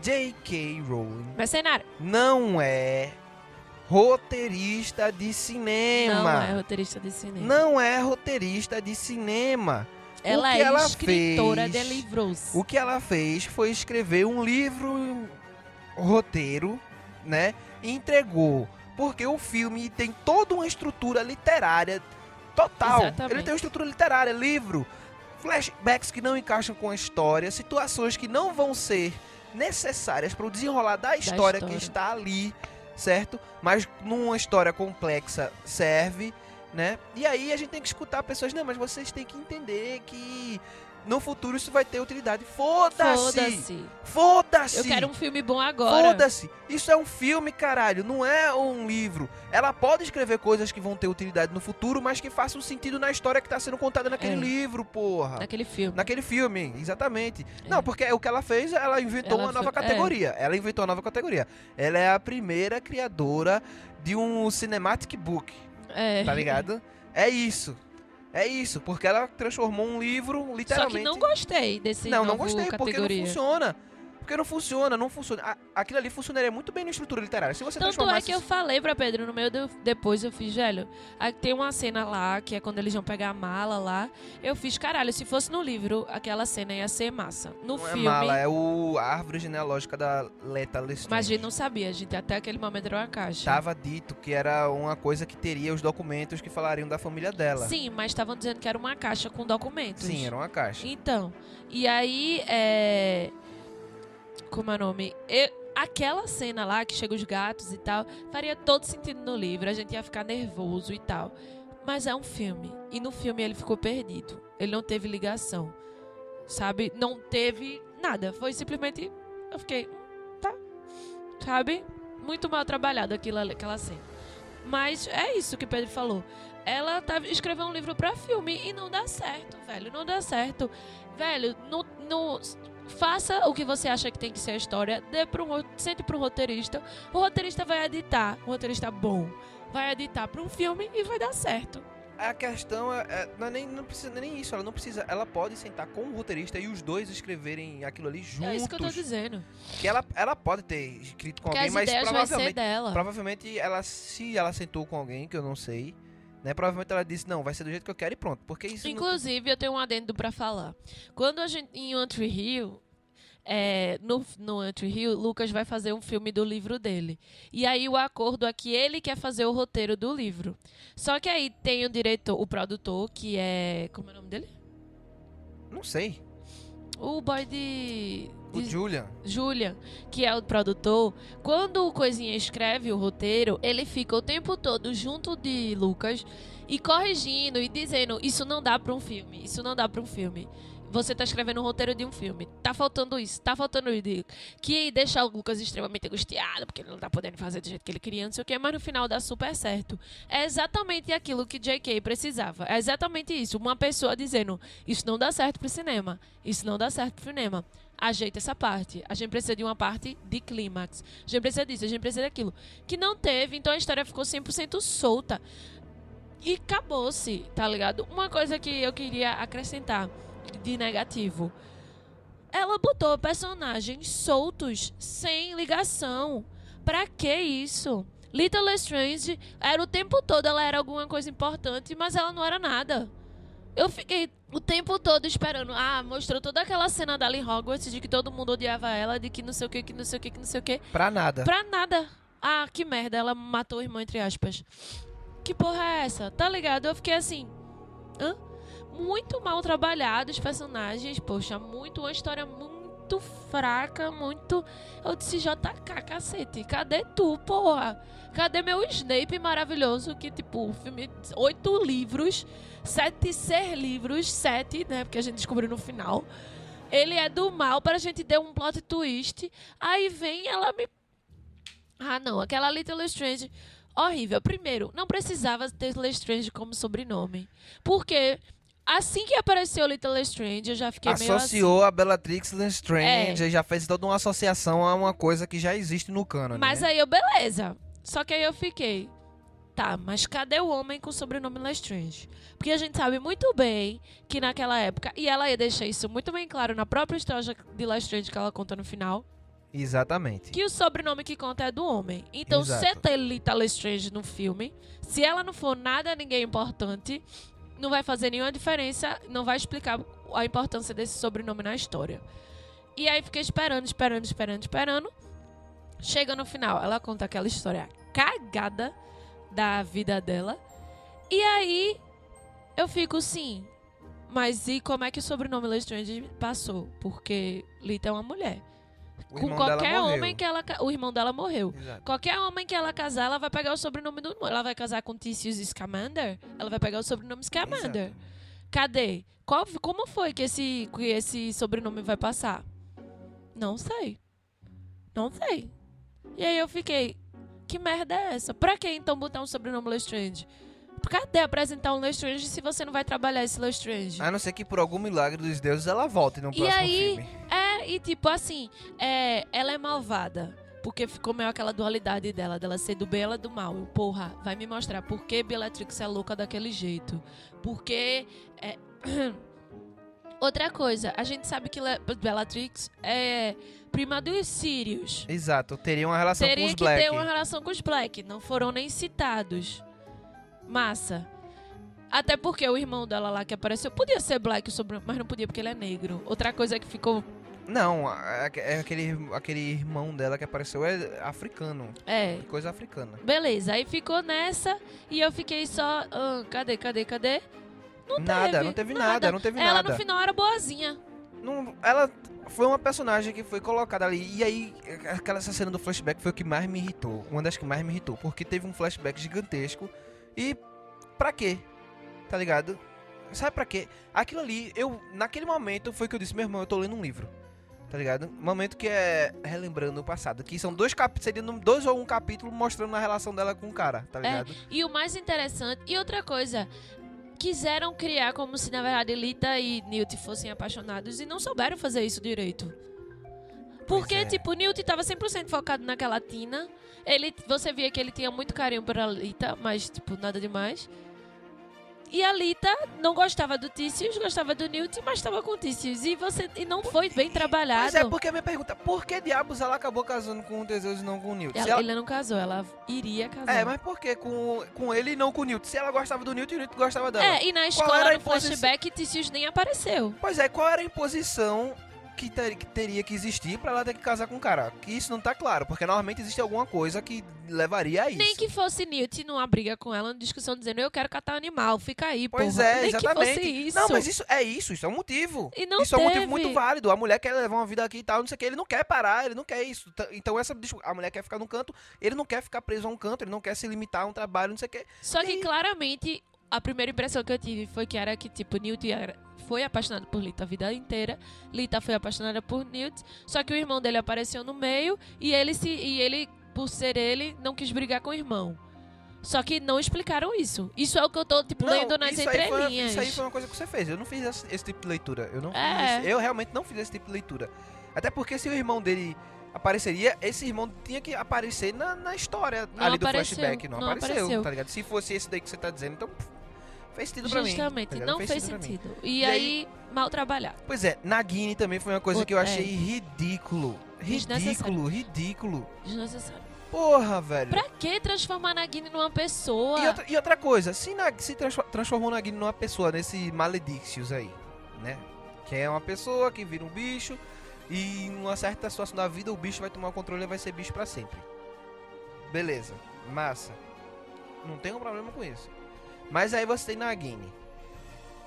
J.K. Rowling Mercenário. não é roteirista de cinema. Não é roteirista de cinema. Não é roteirista de cinema. ela é ela escritora fez- de livros. O que ela fez foi escrever um livro roteiro, né? E entregou Porque o filme tem toda uma estrutura literária total. Exatamente. Ele tem uma estrutura literária, livro, flashbacks que não encaixam com a história, situações que não vão ser necessárias para o desenrolar da história, que história. está ali, certo? Mas numa história complexa serve, né? E aí a gente tem que escutar pessoas, não, mas vocês têm que entender que no futuro isso vai ter utilidade. Foda-se! Foda-se. Foda-se! Eu quero um filme bom agora. Foda-se! Isso é um filme, caralho, não é um livro. Ela pode escrever coisas que vão ter utilidade no futuro, mas que façam sentido na história que tá sendo contada naquele É. livro, porra. Naquele filme. Naquele filme, exatamente. É. Não, porque o que ela fez, ela inventou Ela uma nova foi- é. categoria. Ela inventou uma nova categoria. Ela é a primeira criadora de um cinematic book, É. tá ligado? é isso. É isso, porque ela transformou um livro Só literalmente que não gostei desse não, não gostei, porque categoria. não funciona. Porque não funciona, não funciona. Aquilo ali funcionaria muito bem na estrutura literária. Se você Tanto é que eu falei pra Pedro no meio. Depois eu fiz, velho. Tem uma cena lá, que é quando eles vão pegar a mala lá. Eu fiz, caralho, se fosse no livro, aquela cena ia ser massa. No não é filme. mala, é o a árvore genealógica da Leta Lestrange. Mas a gente não sabia, a gente até aquele momento era uma caixa. Tava dito que era uma coisa que teria os documentos que falariam da família dela. Sim, mas estavam dizendo que era uma caixa com documentos. Sim, era uma caixa. Então, e aí, é. Como é o nome? Eu- Aquela cena lá que chega os gatos e tal, faria todo sentido no livro, a gente ia ficar nervoso e tal. Mas é um filme. E no filme ele ficou perdido. Ele não teve ligação. Sabe? Não teve nada. Foi simplesmente. Eu fiquei. "Hum, Tá. Sabe? Muito mal trabalhado aquilo, aquela cena. Mas é isso que o Pedro falou. Ela tá, escreveu um livro pra filme e não dá certo, velho. Não dá certo. Velho, no, no- faça o que você acha que tem que ser a história, dê pro, ro- sente pro roteirista. O roteirista vai editar, um roteirista bom, vai editar pra um filme e vai dar certo. A questão é, é- não, é nem, não precisa nem isso, ela não precisa. Ela pode sentar com o roteirista e os dois escreverem aquilo ali juntos. É isso que eu tô dizendo. Que ela, ela pode ter escrito com Porque alguém, as mas provavelmente. Provavelmente ela, se ela sentou com alguém, que eu não sei, né? Provavelmente ela disse, não, vai ser do jeito que eu quero e pronto. Porque isso não- Inclusive, eu tenho um adendo pra falar. Quando a gente, em One Tree Hill, é, no, no One Tree Hill, Lucas vai fazer um filme do livro dele. E aí o acordo é que ele quer fazer o roteiro do livro. Só que aí tem o diretor, o produtor, que é... Como é o nome dele? Não sei. O boy de... O Julian. Julian, que é o produtor, quando o Coisinha escreve o roteiro, ele fica o tempo todo junto de Lucas e corrigindo e dizendo: Isso não dá pra um filme, isso não dá pra um filme. Você tá escrevendo um roteiro de um filme. Tá faltando isso, tá faltando isso. Que deixa o Lucas extremamente angustiado, porque ele não tá podendo fazer do jeito que ele queria, não sei o quê, mas no final dá super certo. É exatamente aquilo que J.K. precisava. É exatamente isso. Uma pessoa dizendo: Isso não dá certo pro cinema. Isso não dá certo pro cinema ajeita essa parte. A gente precisa de uma parte de clímax. A gente precisa disso, a gente precisa daquilo. Que não teve, então a história ficou 100% solta. E acabou-se, tá ligado? Uma coisa que eu queria acrescentar de negativo. Ela botou personagens soltos, sem ligação. Pra que isso? Little Strange era o tempo todo, ela era alguma coisa importante, mas ela não era nada. Eu fiquei o tempo todo esperando. Ah, mostrou toda aquela cena dela em Hogwarts de que todo mundo odiava ela, de que não sei o que, que não sei o que, que não sei o que. Pra nada. Pra nada. Ah, que merda, ela matou o irmão, entre aspas. Que porra é essa? Tá ligado? Eu fiquei assim. Hã? Muito mal trabalhado os personagens, poxa, muito uma história muito fraca, muito. Eu disse, JK, cacete, cadê tu, porra? Cadê meu Snape maravilhoso? Que, tipo, filme. Oito livros, sete ser livros, sete, né? Porque a gente descobriu no final. Ele é do mal para a gente ter um plot twist. Aí vem ela me. Ah, não, aquela Little Strange. Horrível. Primeiro, não precisava ter Lestrange como sobrenome. Porque assim que apareceu Little Strange, eu já fiquei meio assim. Associou a Bellatrix Lestrange É. já fez toda uma associação a uma coisa que já existe no. Mas né? aí eu, beleza. Só que aí eu fiquei. Tá, mas cadê o homem com o sobrenome Lestrange? Porque a gente sabe muito bem que naquela época, e ela ia deixar isso muito bem claro na própria história de Lestrange que ela conta no final, Exatamente. que o sobrenome que conta é do homem. Então, Exato. se ter Lita Lestrange no filme, se ela não for nada, ninguém importante, não vai fazer nenhuma diferença, não vai explicar a importância desse sobrenome na história. E aí fiquei esperando, esperando, esperando, esperando. Chega no final, ela conta aquela história cagada da vida dela. E aí eu fico sim. Mas e como é que o sobrenome Lestrange passou? Porque Lita é uma mulher. Com qualquer homem que ela. O irmão dela morreu. Exato. Qualquer homem que ela casar, ela vai pegar o sobrenome do. Ela vai casar com Ticius Scamander, ela vai pegar o sobrenome Scamander. Exato. Cadê? Qual, como foi que esse, que esse sobrenome vai passar? Não sei. Não sei. E aí eu fiquei, que merda é essa? Pra que então botar um sobrenome Lestrange? Cadê apresentar um Lestrange se você não vai trabalhar esse Lestrange? A não ser que por algum milagre dos deuses ela volte no E próximo aí, filme. é, e tipo assim, é, ela é malvada. Porque ficou meio aquela dualidade dela, dela ser do bem e ela do mal. Eu, porra, vai me mostrar por que Bellatrix é louca daquele jeito. Porque. é, Outra coisa, a gente sabe que Bellatrix é prima dos Sirius. Exato, teria uma relação com Teria os que Black. ter uma relação com os Black. Não foram nem citados. Massa. Até porque o irmão dela lá que apareceu podia ser Black, mas não podia porque ele é negro. Outra coisa que ficou. Não, é aquele, aquele irmão dela que apareceu é africano. É. Coisa africana. Beleza, aí ficou nessa e eu fiquei só. ah, cadê, cadê, cadê? Não nada, teve, não teve nada, não teve Ela nada. no final era boazinha. Não, ela foi uma personagem que foi colocada ali. E aí, aquela essa cena do flashback foi o que mais me irritou. Uma das que mais me irritou. Porque teve um flashback gigantesco. E pra quê? Tá ligado? Sabe pra quê? Aquilo ali, eu. Naquele momento foi que eu disse, meu irmão, eu tô lendo um livro. Tá ligado? Momento que é relembrando o passado. Que são dois capítulos, seria num- dois ou um capítulo mostrando a relação dela com o cara, tá ligado? E o mais interessante. E outra coisa. Quiseram criar como se na verdade Lita e Newt fossem apaixonados e não souberam fazer isso direito. Porque, é. tipo, Newt tava 100% focado naquela Tina. Ele, você via que ele tinha muito carinho por Lita, mas, tipo, nada demais. E a Lita não gostava do Tícius, gostava do Newt, mas estava com o Tícius. E, você, e não foi bem trabalhado. Mas é porque a minha pergunta, por que diabos ela acabou casando com o Teseus e não com o Newt? Ela, ela- Ele não casou, ela iria casar. É, mas por que com, com ele e não com o Newt? Se ela gostava do Newt, o Newt gostava dela. É, e na escola, no imposição? flashback, Tícius nem apareceu. Pois é, qual era a imposição que, ter- que teria que existir pra ela ter que casar com o cara? Que isso não tá claro, porque normalmente existe alguma coisa que levaria a isso. Nem que fosse Newt numa briga com ela, numa discussão dizendo eu quero catar animal, fica aí, Pois porra. é, Nem exatamente. que fosse isso. Não, mas isso é isso, isso é um motivo. E não isso é um motivo teve. muito válido. A mulher quer levar uma vida aqui e tal, não sei o que. Ele não quer parar, ele não quer isso. Então essa a mulher quer ficar num canto, ele não quer ficar preso a um canto, ele não quer se limitar a um trabalho, não sei o que. Só que E- claramente a primeira impressão que eu tive foi que era que, tipo, Newt era- foi apaixonado por Lita a vida inteira. Lita foi apaixonada por Newt. Só que o irmão dele apareceu no meio e ele se. E ele, por ser ele, não quis brigar com o irmão. Só que não explicaram isso. Isso é o que eu tô, tipo, lendo nas isso aí, foi, entrelinhas. isso aí foi uma coisa que você fez. Eu não fiz esse, esse tipo de leitura. Eu não É. esse- eu realmente não fiz esse tipo de leitura. Até porque se o irmão dele apareceria, esse irmão tinha que aparecer na, na história Não ali apareceu, do flashback. Não, não apareceu, apareceu. tá ligado? Se fosse esse daí que você tá dizendo, então pff, fez sentido pra mim. Justamente, ligado? não fez, mim. sentido. E, E aí, mal trabalhado. Pois é, Nagini também foi uma coisa O- que eu é. achei ridículo. Ridículo, Desnecessário. ridículo. Desnecessário. Porra, velho. Pra que transformar Nagini numa pessoa? E outra, e outra coisa, se, Nag, se transfo- transformou Nagini numa pessoa, nesse Maledixius aí, né? Que é uma pessoa que vira um bicho e em uma certa situação da vida o bicho vai tomar o controle e vai ser bicho pra sempre. Beleza, massa. Não tem um problema com isso. Mas aí você tem Nagini.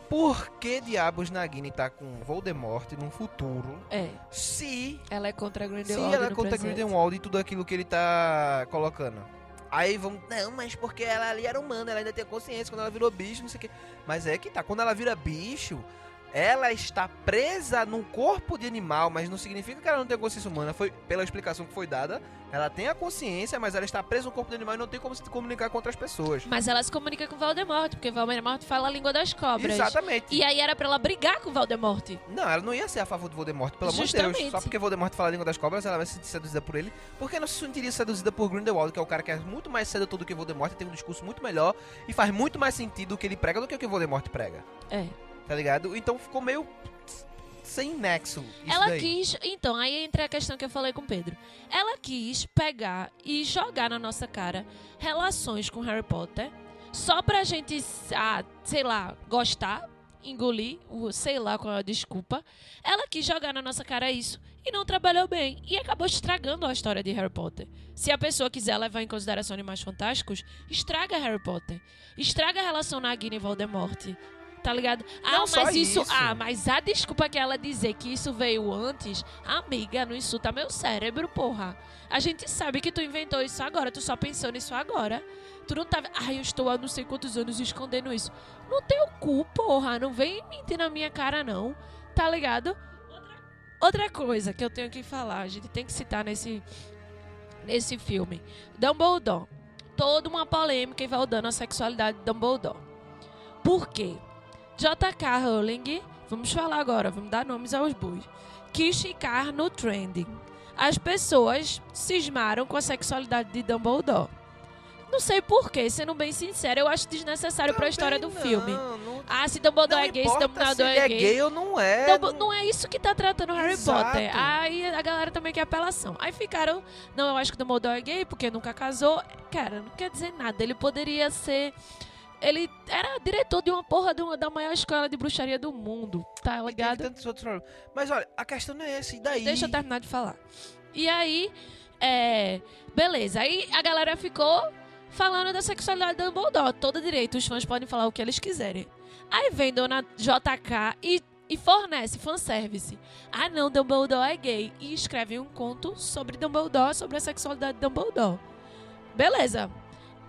Por que diabos Nagini tá com Voldemort no futuro É, se ela é contra a se Grindelwald ela no conta presente. Grindelwald e tudo aquilo que ele tá colocando. Aí vamos, não, mas porque ela ali era humana, ela ainda tem consciência quando ela virou bicho, não sei o quê. Mas é que tá, quando ela vira bicho, ela está presa num corpo de animal, mas não significa que ela não tem consciência humana. Foi pela explicação que foi dada, ela tem a consciência, mas ela está presa no corpo de animal e não tem como se comunicar com outras pessoas. Mas ela se comunica com Voldemort, porque Voldemort fala a língua das cobras. Exatamente. E aí era pra ela brigar com Voldemort. Não, ela não ia ser a favor do Voldemort, pelo amor de Deus. Só porque Voldemort fala a língua das cobras, ela vai se sentir seduzida por ele. Por que não se sentiria seduzida por Grindelwald, que é o cara que é muito mais sedutor do que Voldemort, tem um discurso muito melhor e faz muito mais sentido o que ele prega do que o que Voldemort prega. É. Tá ligado? Então ficou meio sem nexo ela daí. quis. Então, aí entra a questão que eu falei com o Pedro. Ela quis pegar e jogar na nossa cara relações com Harry Potter só pra gente, ah, sei lá, gostar. engolir, sei lá qual é a desculpa. Ela quis jogar na nossa cara isso e não trabalhou bem. E acabou estragando a história de Harry Potter. Se a pessoa quiser levar em consideração Animais Fantásticos, estraga Harry Potter. Estraga a relação Nagini e Voldemort. Tá ligado? Ah, Não só mas isso... isso. Ah, mas a desculpa que ela dizer que isso veio antes, amiga, não insulta meu cérebro, porra. A gente sabe que tu inventou isso agora, tu só pensou nisso agora. Tu não tava. Ai, eu estou há não sei quantos anos escondendo isso. Não tem o cu, porra. Não vem mentir na minha cara, não. Tá ligado? Outra, outra coisa que eu tenho que falar, a gente tem que citar nesse, nesse filme. Dumbledore. Toda uma polêmica envolvendo a sexualidade de Dumbledore. Por quê? J.K. Rowling, vamos falar agora, vamos dar nomes aos bois, quis ficar no trending. As pessoas cismaram com a sexualidade de Dumbledore. Não sei porquê, sendo bem sincero, eu acho desnecessário pra história do Também filme. não, não- Ah, se Dumbledore não é gay, se Dumbledore ele é é gay. gay ou não é. Dumbo- não é isso que tá tratando Harry Exato. Potter. Aí a galera também quer apelação. Aí ficaram, não, eu acho que Dumbledore é gay porque nunca casou. Cara, não quer dizer nada. Ele poderia ser. Ele era diretor de uma porra de uma- da maior escola de bruxaria do mundo, tá E ligado? tantos outros problemas. Mas olha, a questão não é essa. E daí? Deixa eu terminar de falar. E aí, é. Beleza. Aí a galera ficou falando da sexualidade do Dumbledore. Todo direito, os fãs podem falar o que eles quiserem. Aí vem Dona JK e, e fornece fanservice. Ah, não, Dumbledore é gay. E escreve um conto sobre Dumbledore, sobre a sexualidade de Dumbledore. Beleza.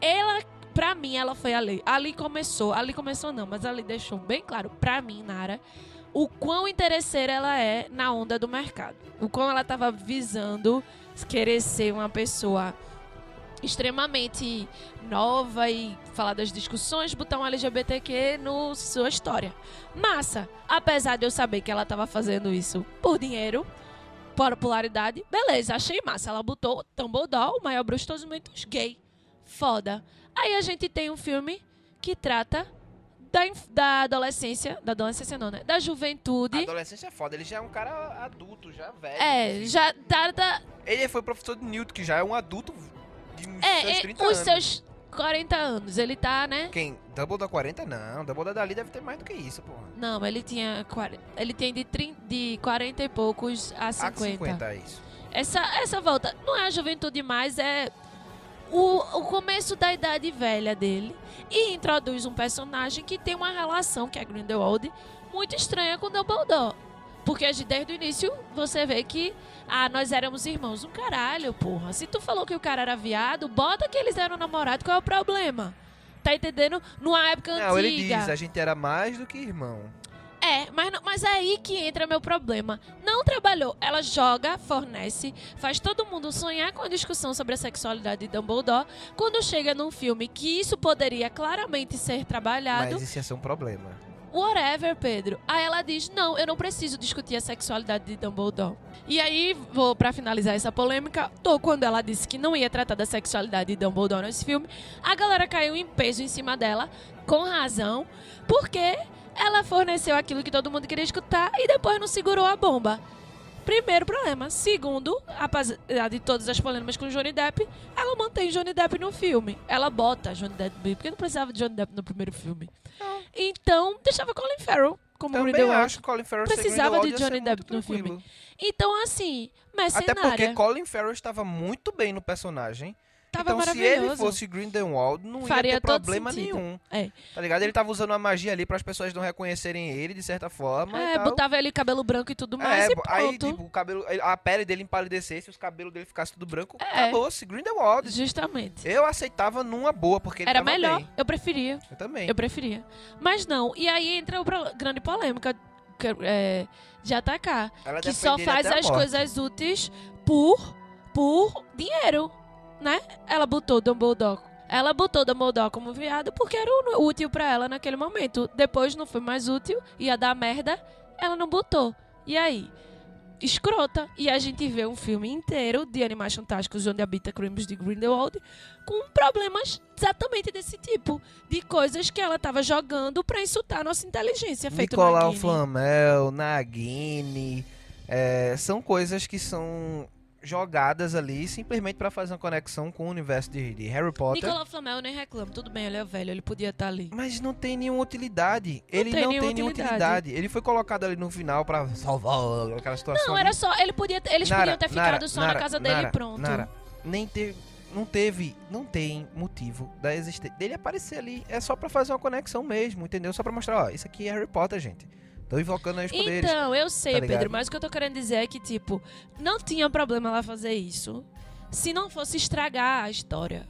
Ela, pra mim, ela foi ali. Ali começou. Ali começou não, mas ali deixou bem claro, pra mim, Nara, o quão interesseira ela é na onda do mercado. O quão ela tava visando querer ser uma pessoa extremamente nova e falar das discussões, botar um LGBTQ no sua história. Massa! Apesar de eu saber que ela tava fazendo isso por dinheiro, por popularidade, beleza, achei massa. Ela botou Dumbledore, o maior bruxo de todos os momentos, gay. Foda. Aí a gente tem um filme que trata da, da adolescência, da adolescência não, né? Da A juventude. adolescência é foda. Ele já é um cara adulto, já velho. É, já trata Ele foi professor de Newton, que já é um adulto de uns É, seus é, 30 os anos. seus 40 anos. Ele tá, né? Quem? Dumbledore 40? Não, Dumbledore dali deve ter mais do que isso, porra. Não, ele tinha 40, ele tem de, 30, de 40 e poucos a Ah, 50. 50 é isso. Essa, essa volta não é a juventude mais, é o, o começo da idade velha dele. E introduz um personagem que tem uma relação, que é Grindelwald, muito estranha com Dumbledore. Porque desde o início você vê que ah, nós éramos irmãos. Um caralho, porra. Se tu falou que o cara era viado, bota que eles eram namorados, qual é o problema? Tá entendendo? Numa época Não, ele antiga. diz, a gente era mais do que irmão. É, mas, não- mas é aí que entra meu problema. Não trabalhou. Ela joga, fornece, faz todo mundo sonhar com a discussão sobre a sexualidade de Dumbledore. Quando chega num filme que isso poderia claramente ser trabalhado, Mas isso ia ser um problema. whatever, Pedro. Aí ela diz: Não, eu não preciso discutir a sexualidade de Dumbledore. E aí, vou pra finalizar essa polêmica, tô quando ela disse que não ia tratar da sexualidade de Dumbledore nesse filme, a galera caiu em peso em cima dela, com razão, porque ela forneceu aquilo que todo mundo queria escutar e depois não segurou a bomba. Primeiro problema. Segundo, apesar de todas as polêmicas com Johnny Depp, ela mantém Johnny Depp no filme. Ela bota Johnny Depp, porque não precisava de Johnny Depp no primeiro filme. Então, deixava Colin Farrell como Também Grindelwald. acho que Colin Farrell Precisava de Johnny Depp no filme. tranquilo. Então, assim, Até porque mercenária. Colin Farrell estava muito bem no personagem. Tava então, se ele fosse Grindelwald, não Faria ia ter problema sentido. nenhum. É. Tá ligado? Ele tava usando uma magia ali para as pessoas não reconhecerem ele, de certa forma. É, botava ele cabelo branco e tudo mais É, e aí, tipo, o cabelo, a pele dele empalidecesse, os cabelos dele ficassem tudo branco, É. acabou-se. Grindelwald. Justamente. Eu aceitava numa boa, porque ele Era melhor. bem. Eu preferia. Eu também. Eu preferia. Mas não. E aí entra a grande polêmica que- é, de atacar. Ela que só faz as morte. coisas úteis por, por dinheiro, né? Ela botou Dumbledore. Ela botou Dumbledore como viado porque era útil pra ela naquele momento. Depois não foi mais útil, ia dar merda, ela não botou. E aí? Escrota. E a gente vê um filme inteiro de Animais Fantásticos onde habita crimes de Grindelwald com problemas exatamente desse tipo. De coisas que ela tava jogando pra insultar a nossa inteligência. Feito Nicolau Nagini. Flamel, Nagini. é, são coisas que são jogadas ali simplesmente pra fazer uma conexão com o universo de, de Harry Potter. Nicolau Flamel nem reclamo. Tudo bem, ele é velho, ele podia estar ali. Mas não tem nenhuma utilidade. Ele tem não nenhuma tem nenhuma utilidade. utilidade. Ele foi colocado ali no final pra salvar aquela situação. Não, ali. era só. Ele podia, eles Nara, podiam ter Nara, ficado só Nara, na casa dele Nara, e pronto. Nara, nem teve, não teve, não tem motivo da existência dele aparecer ali. É só pra fazer uma conexão mesmo, entendeu? Só pra mostrar, ó, isso aqui é Harry Potter, gente. Tô invocando aí os poderes. Então, eu sei, tá? Pedro, mas o que eu tô querendo dizer é que, tipo, não tinha problema ela fazer isso se não fosse estragar a história.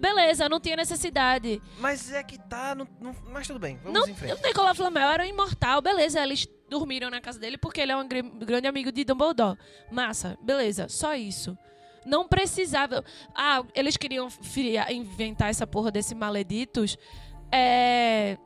Beleza, não tinha necessidade. Mas é que tá, no, no- mas tudo bem, vamos Não, em frente. o Nicolau Flamel era um imortal, beleza, eles dormiram na casa dele porque ele é um gr- grande amigo de Dumbledore. Massa, beleza, só isso. Não precisava. Ah, eles queriam inventar essa porra desse maleditos. É.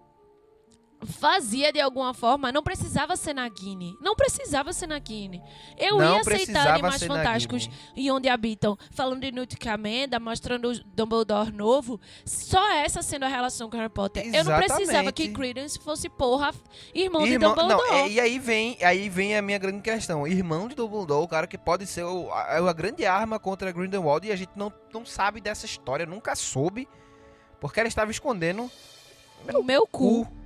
Fazia de alguma forma, não precisava ser Nagini. Não precisava ser Nagini. Eu Não ia aceitar Animais Fantásticos e onde habitam, falando de Newt Scamander, mostrando o Dumbledore novo. Só essa sendo a relação com Harry Potter. Eu não precisava Exatamente. que Credence fosse, porra, irmão, Irmão, de Dumbledore. não, é- e aí vem, aí vem a minha grande questão. Irmão de Dumbledore, o cara que pode ser o- a, a grande arma contra Grindelwald e a gente não, não sabe dessa história, nunca soube, porque ela estava escondendo o meu cu. cu.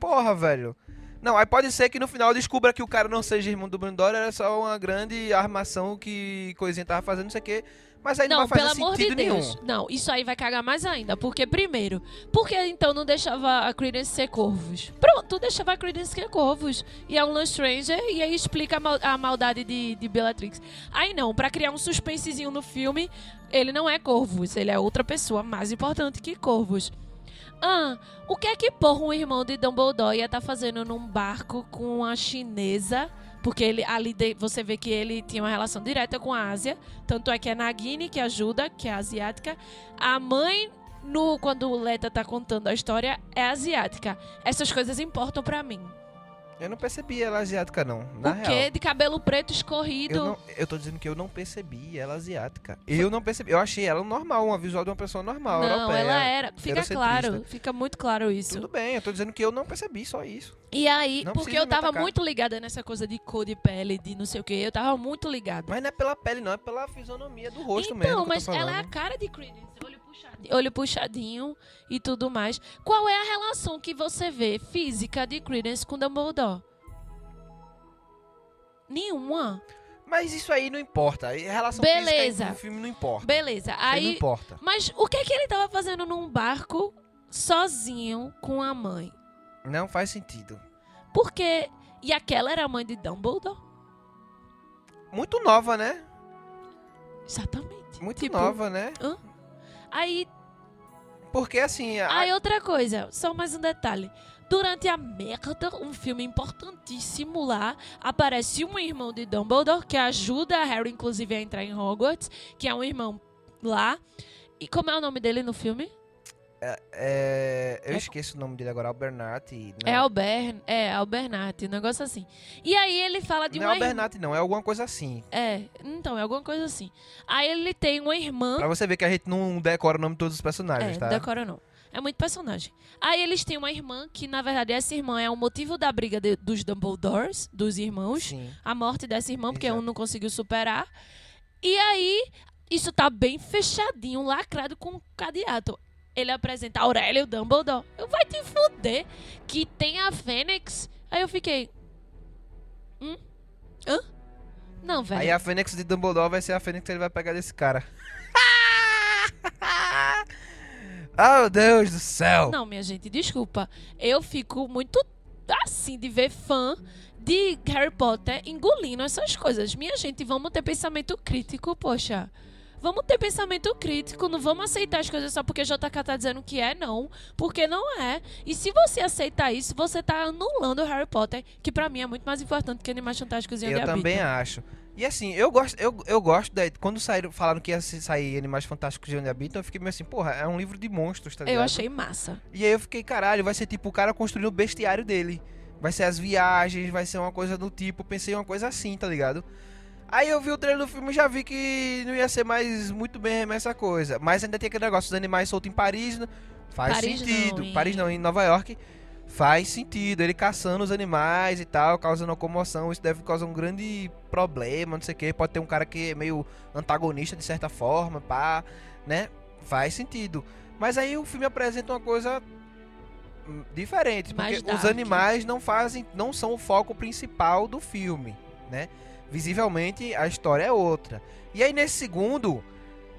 Porra, velho. Não, aí pode ser que no final descubra que o cara não seja irmão do Dumbledore, era só uma grande armação que coisinha tava fazendo, não sei o quê. Mas aí não, Não, vai pelo fazer amor de sentido Deus. nenhum. Não, isso aí vai cagar mais ainda. Porque, primeiro, por que então não deixava a Credence ser corvos? Pronto, deixava a Credence ser corvos. E é um Lance Stranger e aí explica a, mal- a maldade de, de Bellatrix. Aí não, pra criar um suspensezinho no filme, ele não é corvos. Ele é outra pessoa mais importante que corvos. Ah, o que é que porra um irmão de Dumbledore ia estar fazendo num barco com a chinesa? Porque ele ali de- você vê que ele tinha uma relação direta com a Ásia. Tanto é que é Nagini que ajuda, que é asiática. A mãe, no, quando o Leta tá contando a história, é asiática. Essas coisas importam pra mim. Eu não percebi ela asiática, não. Na o real. quê? De cabelo preto escorrido. Eu, não, eu tô dizendo que eu não percebi ela asiática. Eu não percebi. Eu achei ela normal, uma visual de uma pessoa normal, Não, europeia. ela era. Fica claro, fica muito claro isso. Tudo bem, eu tô dizendo que eu não percebi, só isso. E aí, Não porque eu tava muito ligada nessa coisa de cor de pele, de não sei o que, eu tava muito ligada. Mas não é pela pele, não, é pela fisionomia do rosto então, mesmo. tô mas ela é a cara de Credence, olho puxadinho, olho puxadinho e tudo mais. Qual é a relação que você vê física de Credence com Dumbledore? Nenhuma. Mas isso aí não importa. A relação Beleza. física do filme não importa. Beleza. Aí não importa. mas o que é que ele tava fazendo num barco sozinho com a mãe? Não faz sentido. Porque e aquela era a mãe de Dumbledore? Muito nova, né? Exatamente. Muito Tipo, nova, né? Aí Porque assim, a- Aí outra coisa, só mais um detalhe. Durante a merda, um filme importantíssimo lá, aparece um irmão de Dumbledore que ajuda a Harry, inclusive, a entrar em Hogwarts, que é um irmão lá. E como é o nome dele no filme? É, eu É- esqueço o nome dele agora, Albernati. É Não, Albert, é Albernati, um negócio assim. E aí ele fala de não é uma irmã. Albernati, não, é alguma coisa assim. É, então, é alguma coisa assim. Aí ele tem uma irmã. Pra você ver que a gente não decora o nome de todos os personagens, É, tá? decora não. É muito personagem. Aí eles têm uma irmã que, na verdade, essa irmã é o motivo da briga de- dos Dumbledores, dos irmãos. Sim. A morte dessa irmã, porque Exato. um não conseguiu superar. E aí, isso tá bem fechadinho, lacrado com cadeado. Ele apresenta Aurélio Dumbledore. Eu vai te fuder. Que tem a Fênix. Aí eu fiquei. Hum? Hã? Não, velho. Aí a Fênix de Dumbledore vai ser a Fênix que ele vai pegar desse cara. oh, meu Deus do céu. Não, minha gente, desculpa. Eu fico muito assim de ver fã de Harry Potter engolindo essas coisas. Minha gente, vamos ter pensamento crítico, poxa. Vamos ter pensamento crítico, não vamos aceitar as coisas só porque JK tá dizendo que é, não. Porque não é. E se você aceitar isso, você tá anulando Harry Potter, que pra mim é muito mais importante que Animais Fantásticos e Eu também Habitam. acho. E assim, eu gosto, eu, eu gosto da. Quando saíram, falaram que ia sair Animais Fantásticos de Onde Habitam, eu fiquei meio assim, porra, é um livro de monstros, tá Eu ligado? achei massa. E aí eu fiquei, caralho, vai ser tipo o cara construindo o bestiário dele. Vai ser as viagens, vai ser uma coisa do tipo. Pensei em uma coisa assim, tá ligado? Aí eu vi o trailer do filme e já vi que não ia ser mais muito bem essa coisa. Mas ainda tem aquele negócio dos animais soltos em Paris, né? Faz Paris sentido. não, em- Paris não, em Nova York. faz sentido. Ele caçando os animais e tal, causando uma comoção. Isso deve causar um grande problema, não sei o que. Pode ter um cara que é meio antagonista de certa forma, pá, né? Faz sentido. Mas aí o filme apresenta uma coisa hum, diferente, porque os animais não fazem, não são o foco principal do filme, né? Visivelmente a história é outra. E aí nesse segundo,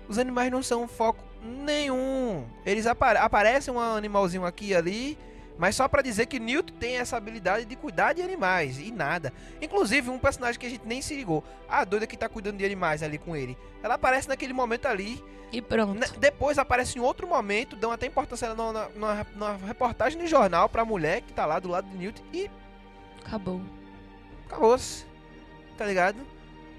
os animais não são foco nenhum. Eles apare aparecem um animalzinho aqui e ali, mas só pra dizer que Newt tem essa habilidade de cuidar de animais e nada. Inclusive um personagem que a gente nem se ligou, a doida que tá cuidando de animais ali com ele. Ela aparece naquele momento ali, E pronto. depois aparece em outro momento, dão até importância na, na, na- na reportagem no jornal pra mulher que tá lá do lado de Newt e Acabou. acabou-se. Tá ligado?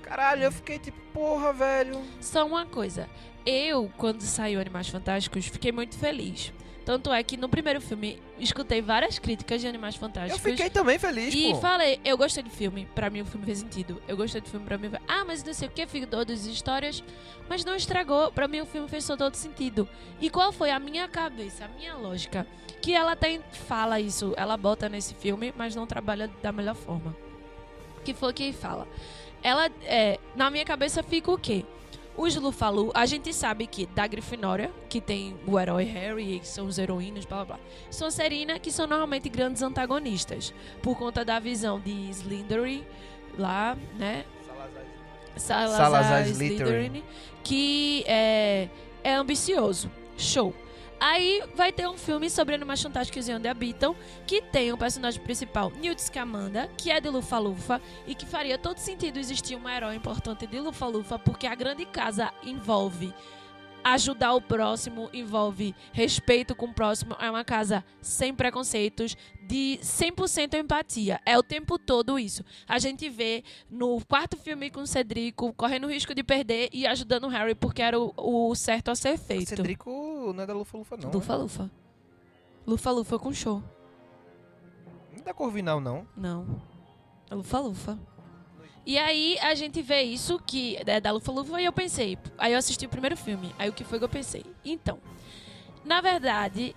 Caralho, eu fiquei tipo, porra, velho. Só uma coisa. Eu, quando saiu Animais Fantásticos, fiquei muito feliz. Tanto é que no primeiro filme escutei várias críticas de Animais Eu Fantásticos. fiquei também feliz, E pô. falei, eu gostei do filme, pra mim o filme fez sentido. Eu gostei do filme, pra mim. Ah, mas não sei o que, fico todas as histórias. Mas não estragou, pra mim o filme fez todo sentido. E qual foi a minha cabeça, a minha lógica? Que ela tem, fala isso, ela bota nesse filme, mas não trabalha da melhor forma. Que foi que fala. Ela, é, na minha cabeça fica o quê? Os Lufalu, a gente sabe que da Grifinória, que tem o herói Harry, que são os heroínos, blá blá blá. Sonserina, que são normalmente grandes antagonistas por conta da visão de Slytherin lá, né? Salazar, Salazar Slytherin, Slytherin. que é, é ambicioso. Show. Aí vai ter um filme sobre animais fantásticos e onde habitam, que tem o personagem principal, Newt Scamander, que é de Lufa-Lufa, e que faria todo sentido existir um herói importante de Lufa-Lufa, porque a grande casa envolve ajudar o próximo, envolve respeito com o próximo, é uma casa sem preconceitos, de 100% empatia. É o tempo todo isso. A gente vê no quarto filme com o Cedrico correndo o risco de perder e ajudando o Harry porque era o, o certo a ser feito. Cedrico não é da Lufa Lufa, não. Lufa Lufa. Lufa Lufa com show. Não é da Corvinal, não. Não. É Lufa Lufa. E aí a gente vê isso que é da Lufa Lufa e eu pensei. Aí eu assisti o primeiro filme. Aí o que foi que eu pensei? Então, na verdade,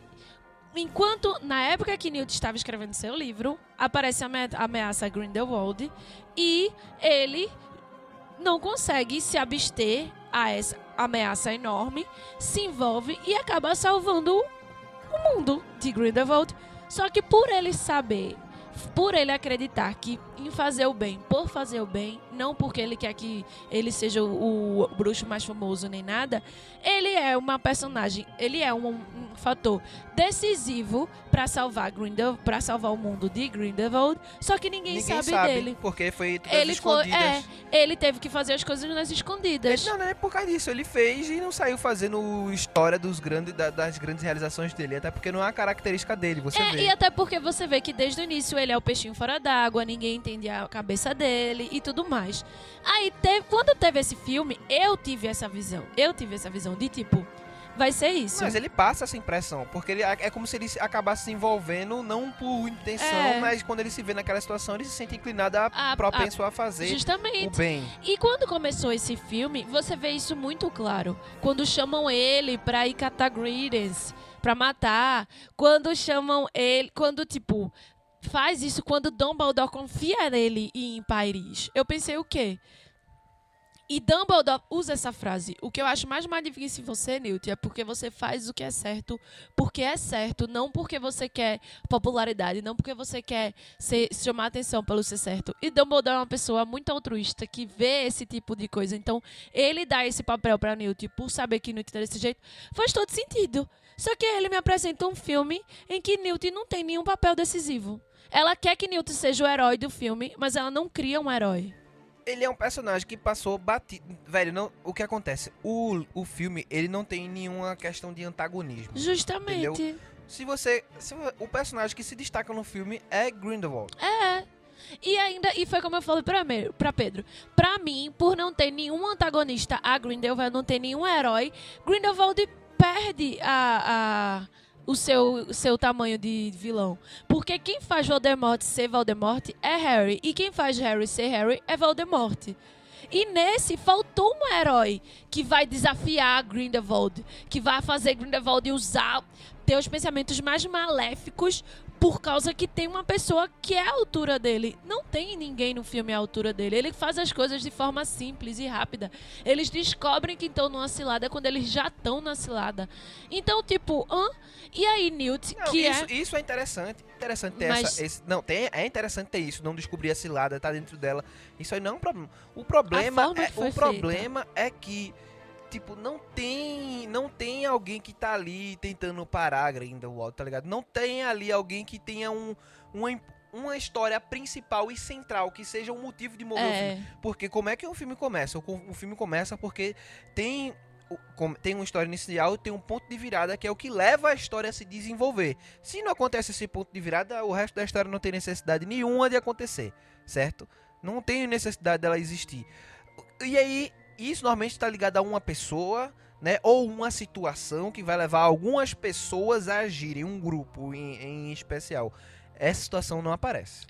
enquanto na época que Newt estava escrevendo seu livro, aparece a ame- a ameaça Grindelwald e ele não consegue se abster a essa ameaça enorme, se envolve e acaba salvando o mundo de Grindelwald. Só que por ele saber, por ele acreditar que em fazer o bem, por fazer o bem, não porque ele quer que ele seja o, o bruxo mais famoso nem nada, ele é uma personagem, ele é um, um fator decisivo para salvar Grindel, para salvar o mundo de Grindelwald, só que ninguém, Ninguém sabe, dele. porque foi todas Ele foi, é, ele teve que fazer as coisas nas escondidas. Ele- não, não é por causa disso. Ele fez e não saiu fazendo história dos grandes, da- das grandes realizações dele. Até porque não é uma característica dele, você É, vê. e até porque você vê que desde o início ele é o peixinho fora d'água, ninguém entende a cabeça dele e tudo mais. Aí, teve- quando teve esse filme, eu tive essa visão. Eu tive essa visão de tipo, vai ser isso. Mas ele passa essa impressão, porque ele é como se ele se- acabasse se envolvendo, não por intenção, É. mas quando ele se vê naquela situação, ele se sente inclinado a, A- propenso a, fazer Justamente. o bem. E quando começou esse filme, você vê isso muito claro. Quando chamam ele pra ir catar Greedence, pra matar. Quando chamam ele. Quando, tipo, faz isso quando Dumbledore confia nele em Paris. Eu pensei o quê? E Dumbledore usa essa frase. O que eu acho mais magnífico em você, Newt, é porque você faz o que é certo, porque é certo, não porque você quer popularidade, não porque você quer ser, chamar atenção pelo ser certo. E Dumbledore é uma pessoa muito altruísta que vê esse tipo de coisa. Então, ele dá esse papel pra Newt por saber que Newt tá desse jeito, faz todo sentido. Só que ele me apresenta um filme em que Newt não tem nenhum papel decisivo. Ela quer que Newt seja o herói do filme, mas ela não cria um herói. Ele é um personagem que passou batido. Velho, não, o que acontece? O, o filme, ele não tem nenhuma questão de antagonismo. Justamente. Se você. Se, o personagem que se destaca no filme é Grindelwald. É. E ainda, e foi como eu falei pra, me- pra Pedro. Pra mim, por não ter nenhum antagonista a Grindelwald, não ter nenhum herói, Grindelwald perde a, a, o seu, seu tamanho de vilão. Porque quem faz Voldemort ser Voldemort é Harry. E quem faz Harry ser Harry é Voldemort. E nesse faltou um herói que vai desafiar Grindelwald, que vai fazer Grindelwald usar ter os pensamentos mais maléficos por causa que tem uma pessoa que é a altura dele. Não tem ninguém no filme à altura dele. Ele faz as coisas de forma simples e rápida. Eles descobrem que estão numa cilada quando eles já estão na cilada. Então, tipo, hã? E aí, Newt, Não, que isso, é. isso é interessante. Interessante ter Mas- essa. esse- não, tem, é interessante ter isso, não descobrir a cilada, tá dentro dela. Isso aí não é um problema. O problema, é, o problema é que, tipo, não tem. Não tem alguém que tá ali tentando parar a Grindelwald, tá ligado? Não tem ali alguém que tenha um, uma, uma história principal e central, que seja um motivo de mover o filme. É, Porque como é que um filme começa? O, o filme começa porque tem, o- tem uma história inicial e tem um ponto de virada que é o que leva a história a se desenvolver. Se não acontece esse ponto de virada, o resto da história não tem necessidade nenhuma de acontecer, certo? Não tem necessidade dela existir. E aí, isso normalmente está ligado a uma pessoa, né? Ou uma situação que vai levar algumas pessoas a agirem, um grupo em, em especial. Essa situação não aparece.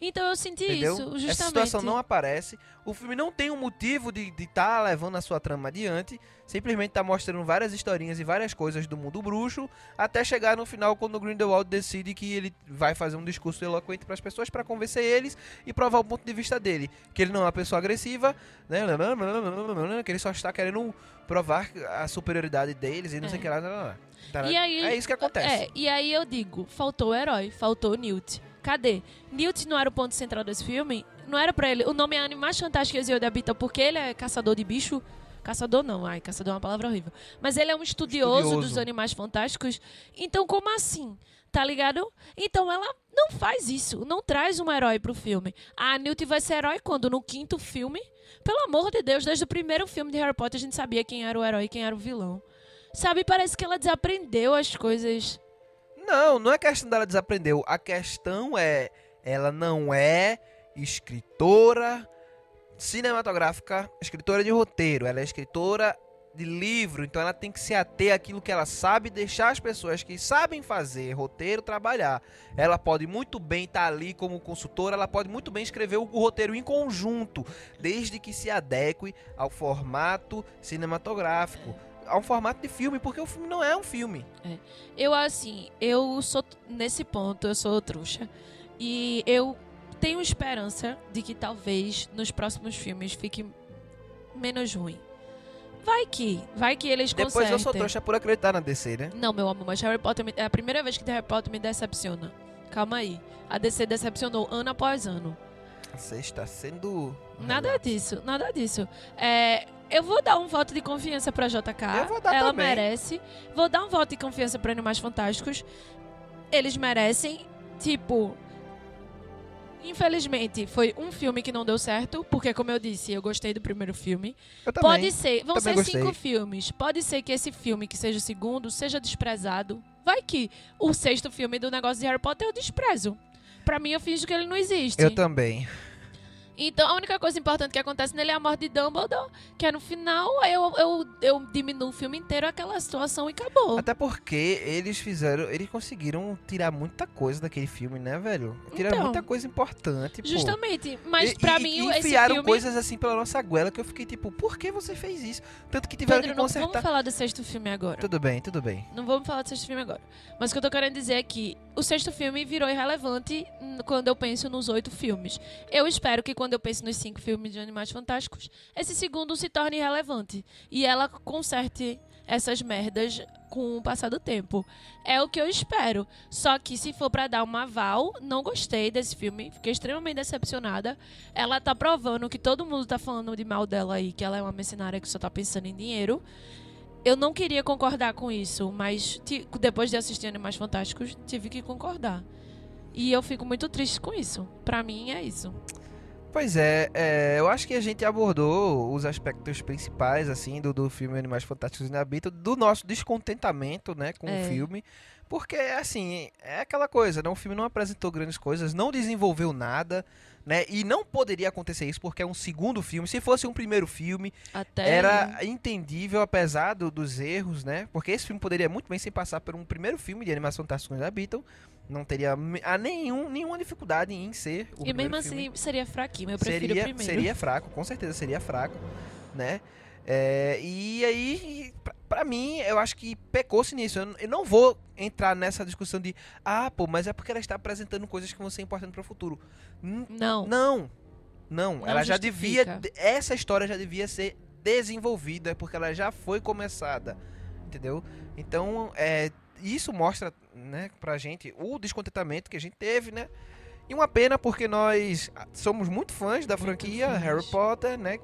Então eu senti Entendeu? isso, justamente. Essa situação não aparece. O filme não tem um motivo de estar levando a sua trama adiante. Simplesmente tá mostrando várias historinhas e várias coisas do mundo bruxo. Até chegar no final, quando o Grindelwald decide que ele vai fazer um discurso eloquente para as pessoas para convencer eles e provar o ponto de vista dele. Que ele não é uma pessoa agressiva, né? Que ele só está querendo provar a superioridade deles e não sei o que lá. não, não, não. Tá, E aí- é isso que acontece. É, e aí eu digo, faltou o herói, faltou o Newt. Cadê? Newt não era o ponto central desse filme? Não era pra ele. O nome é Animais Fantásticos e Eu de Habitam porque ele é caçador de bicho. Caçador não, ai, caçador é uma palavra horrível. Mas ele é um estudioso, Estudioso. dos animais fantásticos. Então, como assim? Tá ligado? Então ela não faz isso, não traz um herói pro filme. A Newt vai ser herói quando? No quinto filme? Pelo amor de Deus, desde o primeiro filme de Harry Potter a gente sabia quem era o herói e quem era o vilão. Sabe, parece que ela desaprendeu as coisas. Não, não é questão dela desaprendeu. A questão é, ela não é escritora cinematográfica, escritora de roteiro. Ela é escritora de livro, então ela tem que se ater àquilo que ela sabe, deixar as pessoas que sabem fazer roteiro trabalhar. Ela pode muito bem estar ali como consultora, ela pode muito bem escrever o, o roteiro em conjunto, desde que se adeque ao formato cinematográfico, ao formato de filme, porque o filme não é um filme. Eu, assim, eu sou. Nesse ponto, eu sou trouxa. E eu tenho esperança de que talvez nos próximos filmes fique menos ruim. Vai que. Vai que eles Depois consertem. eu sou trouxa por acreditar na DC, né? Não, meu amor, mas Harry Potter me- é a primeira vez que Harry Potter me decepciona. Calma aí. A DC decepcionou ano após ano. Você está sendo. Nada disso, nada disso. É, eu vou dar um voto de confiança pra JK. Eu vou dar Ela também. merece. Vou dar um voto de confiança pra Animais Fantásticos. Eles merecem. Tipo. Infelizmente, foi um filme que não deu certo, porque, como eu disse, eu gostei do primeiro filme. Eu também. Pode ser, vão ser gostei. cinco filmes. Pode ser que esse filme, que seja o segundo, seja desprezado. Vai que o sexto filme do negócio de Harry Potter eu desprezo. Pra mim, eu finjo que ele não existe. Eu também. Então, a única coisa importante que acontece nele é a morte de Dumbledore, que é no final, eu, eu, eu diminuo o filme inteiro aquela situação e acabou. Até porque eles fizeram. Eles conseguiram tirar muita coisa daquele filme, né, velho? Tiraram Então, muita coisa importante. pô. Justamente, mas E- pra e- mim, e esse enfiaram filme... coisas assim pela nossa goela que eu fiquei tipo, por que você fez isso? Tanto que tiveram Pedro, que não consertar. vamos falar do sexto filme agora. Tudo bem, tudo bem. Não vamos falar do sexto filme agora. Mas o que eu tô querendo dizer é que o sexto filme virou irrelevante quando eu penso nos oito filmes. Eu espero que quando eu penso nos cinco filmes de Animais Fantásticos, esse segundo se torne irrelevante. E ela conserte essas merdas com o passar do tempo. É o que eu espero. Só que se for pra dar um aval, não gostei desse filme. Fiquei extremamente decepcionada. Ela tá provando que todo mundo tá falando de mal dela aí, que ela é uma mercenária que só tá pensando em dinheiro. Eu não queria concordar com isso, mas depois de assistir Animais Fantásticos, tive que concordar. E eu fico muito triste com isso. Pra mim é isso. Pois é, é, eu acho que a gente abordou os aspectos principais, assim, do, do filme Animais Fantásticos na Habitat, do nosso descontentamento, né, com É. o filme. Porque, assim, é aquela coisa, né? O filme não apresentou grandes coisas, não desenvolveu nada, né? E não poderia acontecer isso porque é um segundo filme. Se fosse um primeiro filme, Até era entendível, apesar do- dos erros, né? Porque esse filme poderia muito bem se passar por um primeiro filme de animação fantástica da Beatle. Não teria a nenhum, nenhuma dificuldade em ser o E mesmo primeiro filme assim seria fraquinho. Eu prefiro seria, o primeiro. seria fraco, com certeza seria fraco, né? É, e aí, pra, pra mim, eu acho que pecou-se nisso. Eu, eu não vou entrar nessa discussão de, ah, pô, mas é porque ela está apresentando coisas que vão ser importantes para o futuro. N- Não. Não, não. Não ela já justifica. devia, essa história já devia ser desenvolvida, porque ela já foi começada, entendeu? Então, é, isso mostra, né, pra gente o descontentamento que a gente teve, né? E uma pena porque nós somos muito fãs da franquia fãs. Harry Potter, né?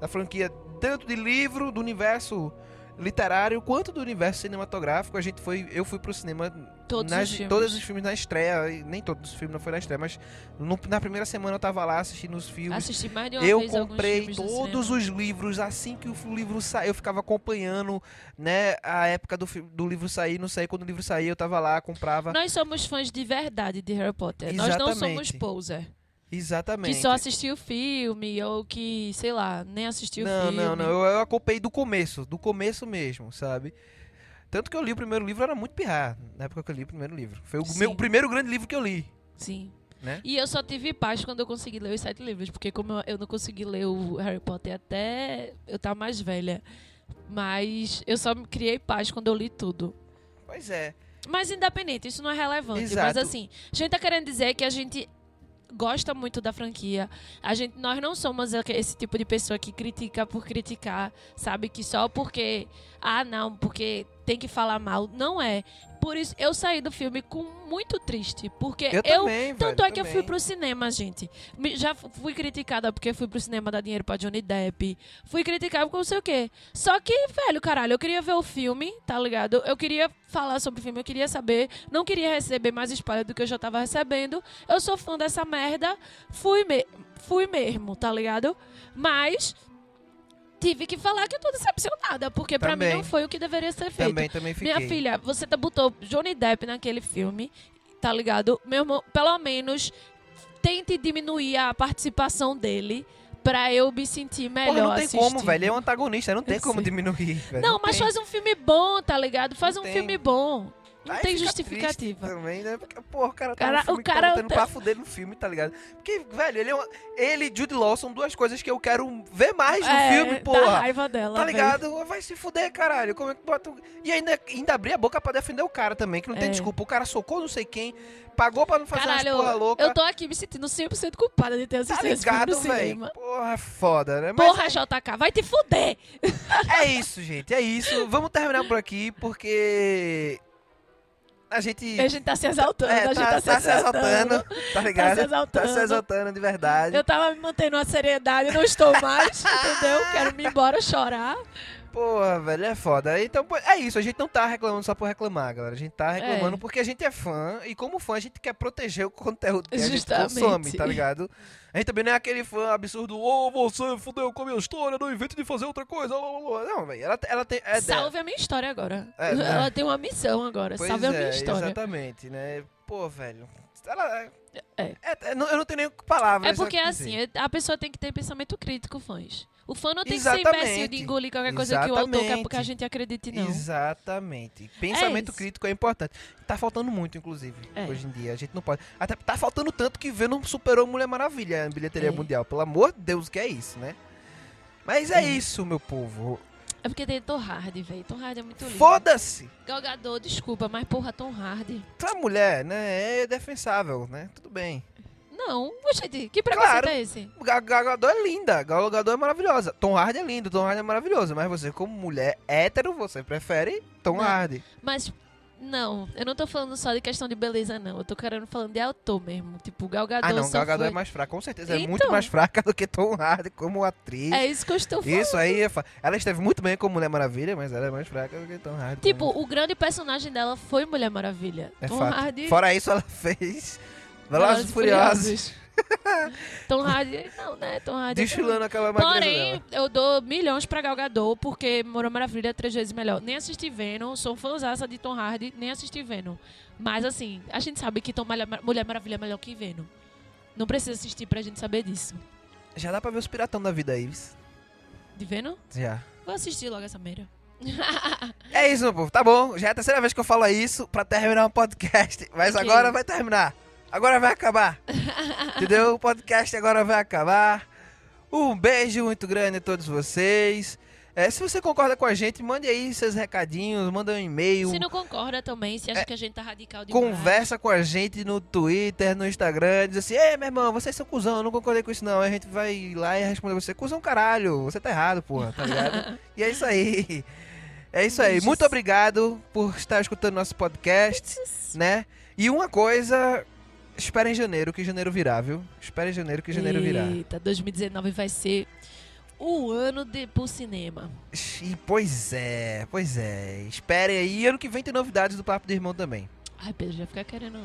Da franquia tanto de livro, do universo literário, quanto do universo cinematográfico. A gente foi, eu fui pro cinema Todos nas, os filmes. todos os filmes na estreia, nem todos os filmes não foi na estreia, mas no- na primeira semana eu tava lá assistindo os filmes. Assisti mais de uma Eu vez comprei todos os livros assim que o livro saiu. Eu ficava acompanhando, né, a época do, do livro sair, não sei quando o livro saía, eu tava lá, comprava. Nós somos fãs de verdade de Harry Potter. Nós não somos Exatamente. poser. Exatamente. Que só assistiu o filme ou que, sei lá, nem assistiu o Não, filme. não, não. Eu, eu acompanhei do começo, do começo mesmo, sabe? Tanto que eu li o primeiro livro, era muito pirrar, na época que eu li o primeiro livro. Foi o Sim. meu primeiro grande livro que eu li. Sim. Né? E eu só tive paz quando eu consegui ler os sete livros, porque como eu, eu não consegui ler o Harry Potter até eu estar mais velha. Mas eu só me criei paz quando eu li tudo. Pois é. Mas independente, isso não é relevante. Mas Exato. assim, a gente tá querendo dizer que a gente gosta muito da franquia. A gente, nós não somos esse tipo de pessoa que critica por criticar, sabe? Que só porque. Ah, não, porque tem que falar mal. Não é. Por isso, eu saí do filme com muito triste. Porque Eu, eu. também, tanto velho, é que eu fui pro cinema, gente. Já fu- fui criticada porque fui pro cinema dar dinheiro pra Johnny Depp. Fui criticada por não sei o quê. Só que, velho, caralho, eu queria ver o filme, tá ligado? Eu queria falar sobre o filme, eu queria saber. Não queria receber mais spoiler do que eu já tava recebendo. Eu sou fã dessa merda. Fui, me fui mesmo, tá ligado? Mas. Tive que falar que eu tô decepcionada, porque pra mim não foi o que deveria ser feito. Também, também fiquei. Minha filha, você tá, botou Johnny Depp naquele filme, tá ligado? Meu irmão, pelo menos tente diminuir a participação dele pra eu me sentir melhor Porra, não tem como, assistindo. velho. Ele é um antagonista, não tem como diminuir, velho. Não, mas faz um filme bom, tá ligado? Faz Não um tem. filme bom. Não Aí tem fica justificativa. Também, né? Porque, porra, o cara tá Cara, no filme o que tá cara botando tá- pra fuder no filme, tá ligado? Porque, velho, ele é uma... Ele e Jude Law são duas coisas que eu quero ver mais no É, filme, dá porra. raiva dela, Tá ligado? Vai se fuder, caralho. Como é que bota. E ainda, ainda abrir a boca pra defender o cara também, que não tem É. desculpa. O cara socou não sei quem, pagou pra não fazer Caralho, umas porra louca. eu tô aqui me sentindo 100% culpada de ter Tá assistido esse filme ligado, velho? cinema. Porra, é foda, né? Mas Porra, JK, vai te fuder! é isso, gente. É isso. Vamos terminar por aqui, porque. A gente. A gente tá se exaltando, É, a gente tá, tá, tá se exaltando. tá ligado? Tá se exaltando. Tá se exaltando de verdade. Eu tava me mantendo uma seriedade, não estou mais, entendeu? Quero me embora chorar. Porra, velho, é foda. Então, é isso. A gente não tá reclamando só por reclamar, galera. A gente tá reclamando É. porque a gente é fã. E como fã, a gente quer proteger o conteúdo que a Justamente. gente consome, tá ligado? A gente também não é aquele fã absurdo. Ô, você fudeu com a minha história, não invente de fazer outra coisa. blá, blá, blá." Não, velho. Ela, ela tem. É dela. Salve a minha história agora. É, né? Ela tem uma missão agora. Pois Salve a minha é, história. Exatamente, né? Pô, velho. Ela, É. é, é, eu não tenho nem palavras. É porque a assim, dizer. a pessoa tem que ter pensamento crítico, fãs. O fã não tem que ser Exatamente. imbecil de engolir qualquer coisa que o autor quer Exatamente. porque a gente acredite, não. Exatamente. Pensamento isso. crítico é importante. Tá faltando muito, inclusive, É. hoje em dia. A gente não pode. Até tá faltando tanto que Venom superou Mulher Maravilha na bilheteria É. mundial. Pelo amor de Deus, que é isso, né? Mas é É. isso, meu povo. É porque tem Tom Hardy, velho. Tom Hardy é muito lindo. Foda-se! Galgador, desculpa, mas porra, Tom Hardy. Tu é mulher, né? É defensável, né? Tudo bem. Não, gente, que preconceito Claro. é esse? Gal Gadot é linda, Gal Gadot é maravilhosa. Tom Hardy é lindo, Tom Hardy é maravilhoso. Mas você, como mulher hétero, você prefere Tom Não. Hardy. Mas, não, eu não tô falando só de questão de beleza, não. Eu tô querendo falando de autor mesmo. Tipo, Gal Gadot Ah, não, Gal Gadot foi... é mais fraca, com certeza. É Então. muito mais fraca do que Tom Hardy como atriz. É isso que eu estou falando. Isso aí, é fa- ela esteve muito bem como Mulher Maravilha, mas ela é mais fraca do que Tom Hardy. Tipo, o grande personagem dela foi Mulher Maravilha. é Tom fato. Hardy... Fora isso, ela fez Velozes e Furiosos, Tom Hardy, não, né? Tom Hardy. desfilando aquela magreza Porém, dela. eu dou milhões pra Gal Gadot, porque Mulher Maravilha é três vezes melhor. Nem assisti Venom, sou fãzaça de Tom Hardy, nem assisti Venom. Mas assim, a gente sabe que Tom Malha- Mulher Maravilha é melhor que Venom. Não precisa assistir pra gente saber disso. Já dá pra ver os piratão da vida vis? De Venom? Já. Vou assistir logo essa merda. É isso, meu povo. Tá bom. Já é a terceira vez que eu falo isso pra terminar o podcast. Mas Ok. agora vai terminar. Agora vai acabar. Entendeu? O podcast agora vai acabar. Um beijo muito grande a todos vocês. É, se você concorda com a gente, mande aí seus recadinhos, manda um e-mail. Se não concorda também, se acha É, que a gente tá radical demais. Conversa com a gente no Twitter, no Instagram, diz assim, ei, meu irmão, vocês são cuzão, eu não concordei com isso não. Aí a gente vai lá e responder você, cuzão caralho, você tá errado, porra, tá ligado? e é isso aí. É isso aí. Muito obrigado por estar escutando nosso podcast, né? E uma coisa, espera em janeiro, que janeiro virá, viu? Espera em janeiro, que janeiro virá. Eita, 2019 vai ser o ano de pro cinema. E, pois é, pois é. Esperem aí. Ano que vem tem novidades do Papo do Irmão também. Ai, Pedro, já fica querendo.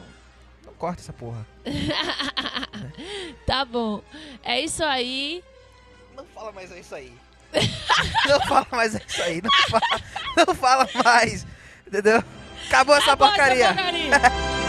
Não corta essa porra. tá bom. É isso aí. Não fala mais é isso aí. não fala mais é isso aí. Não fala, não fala mais. Entendeu? Acabou essa Acabou essa porcaria. porcaria.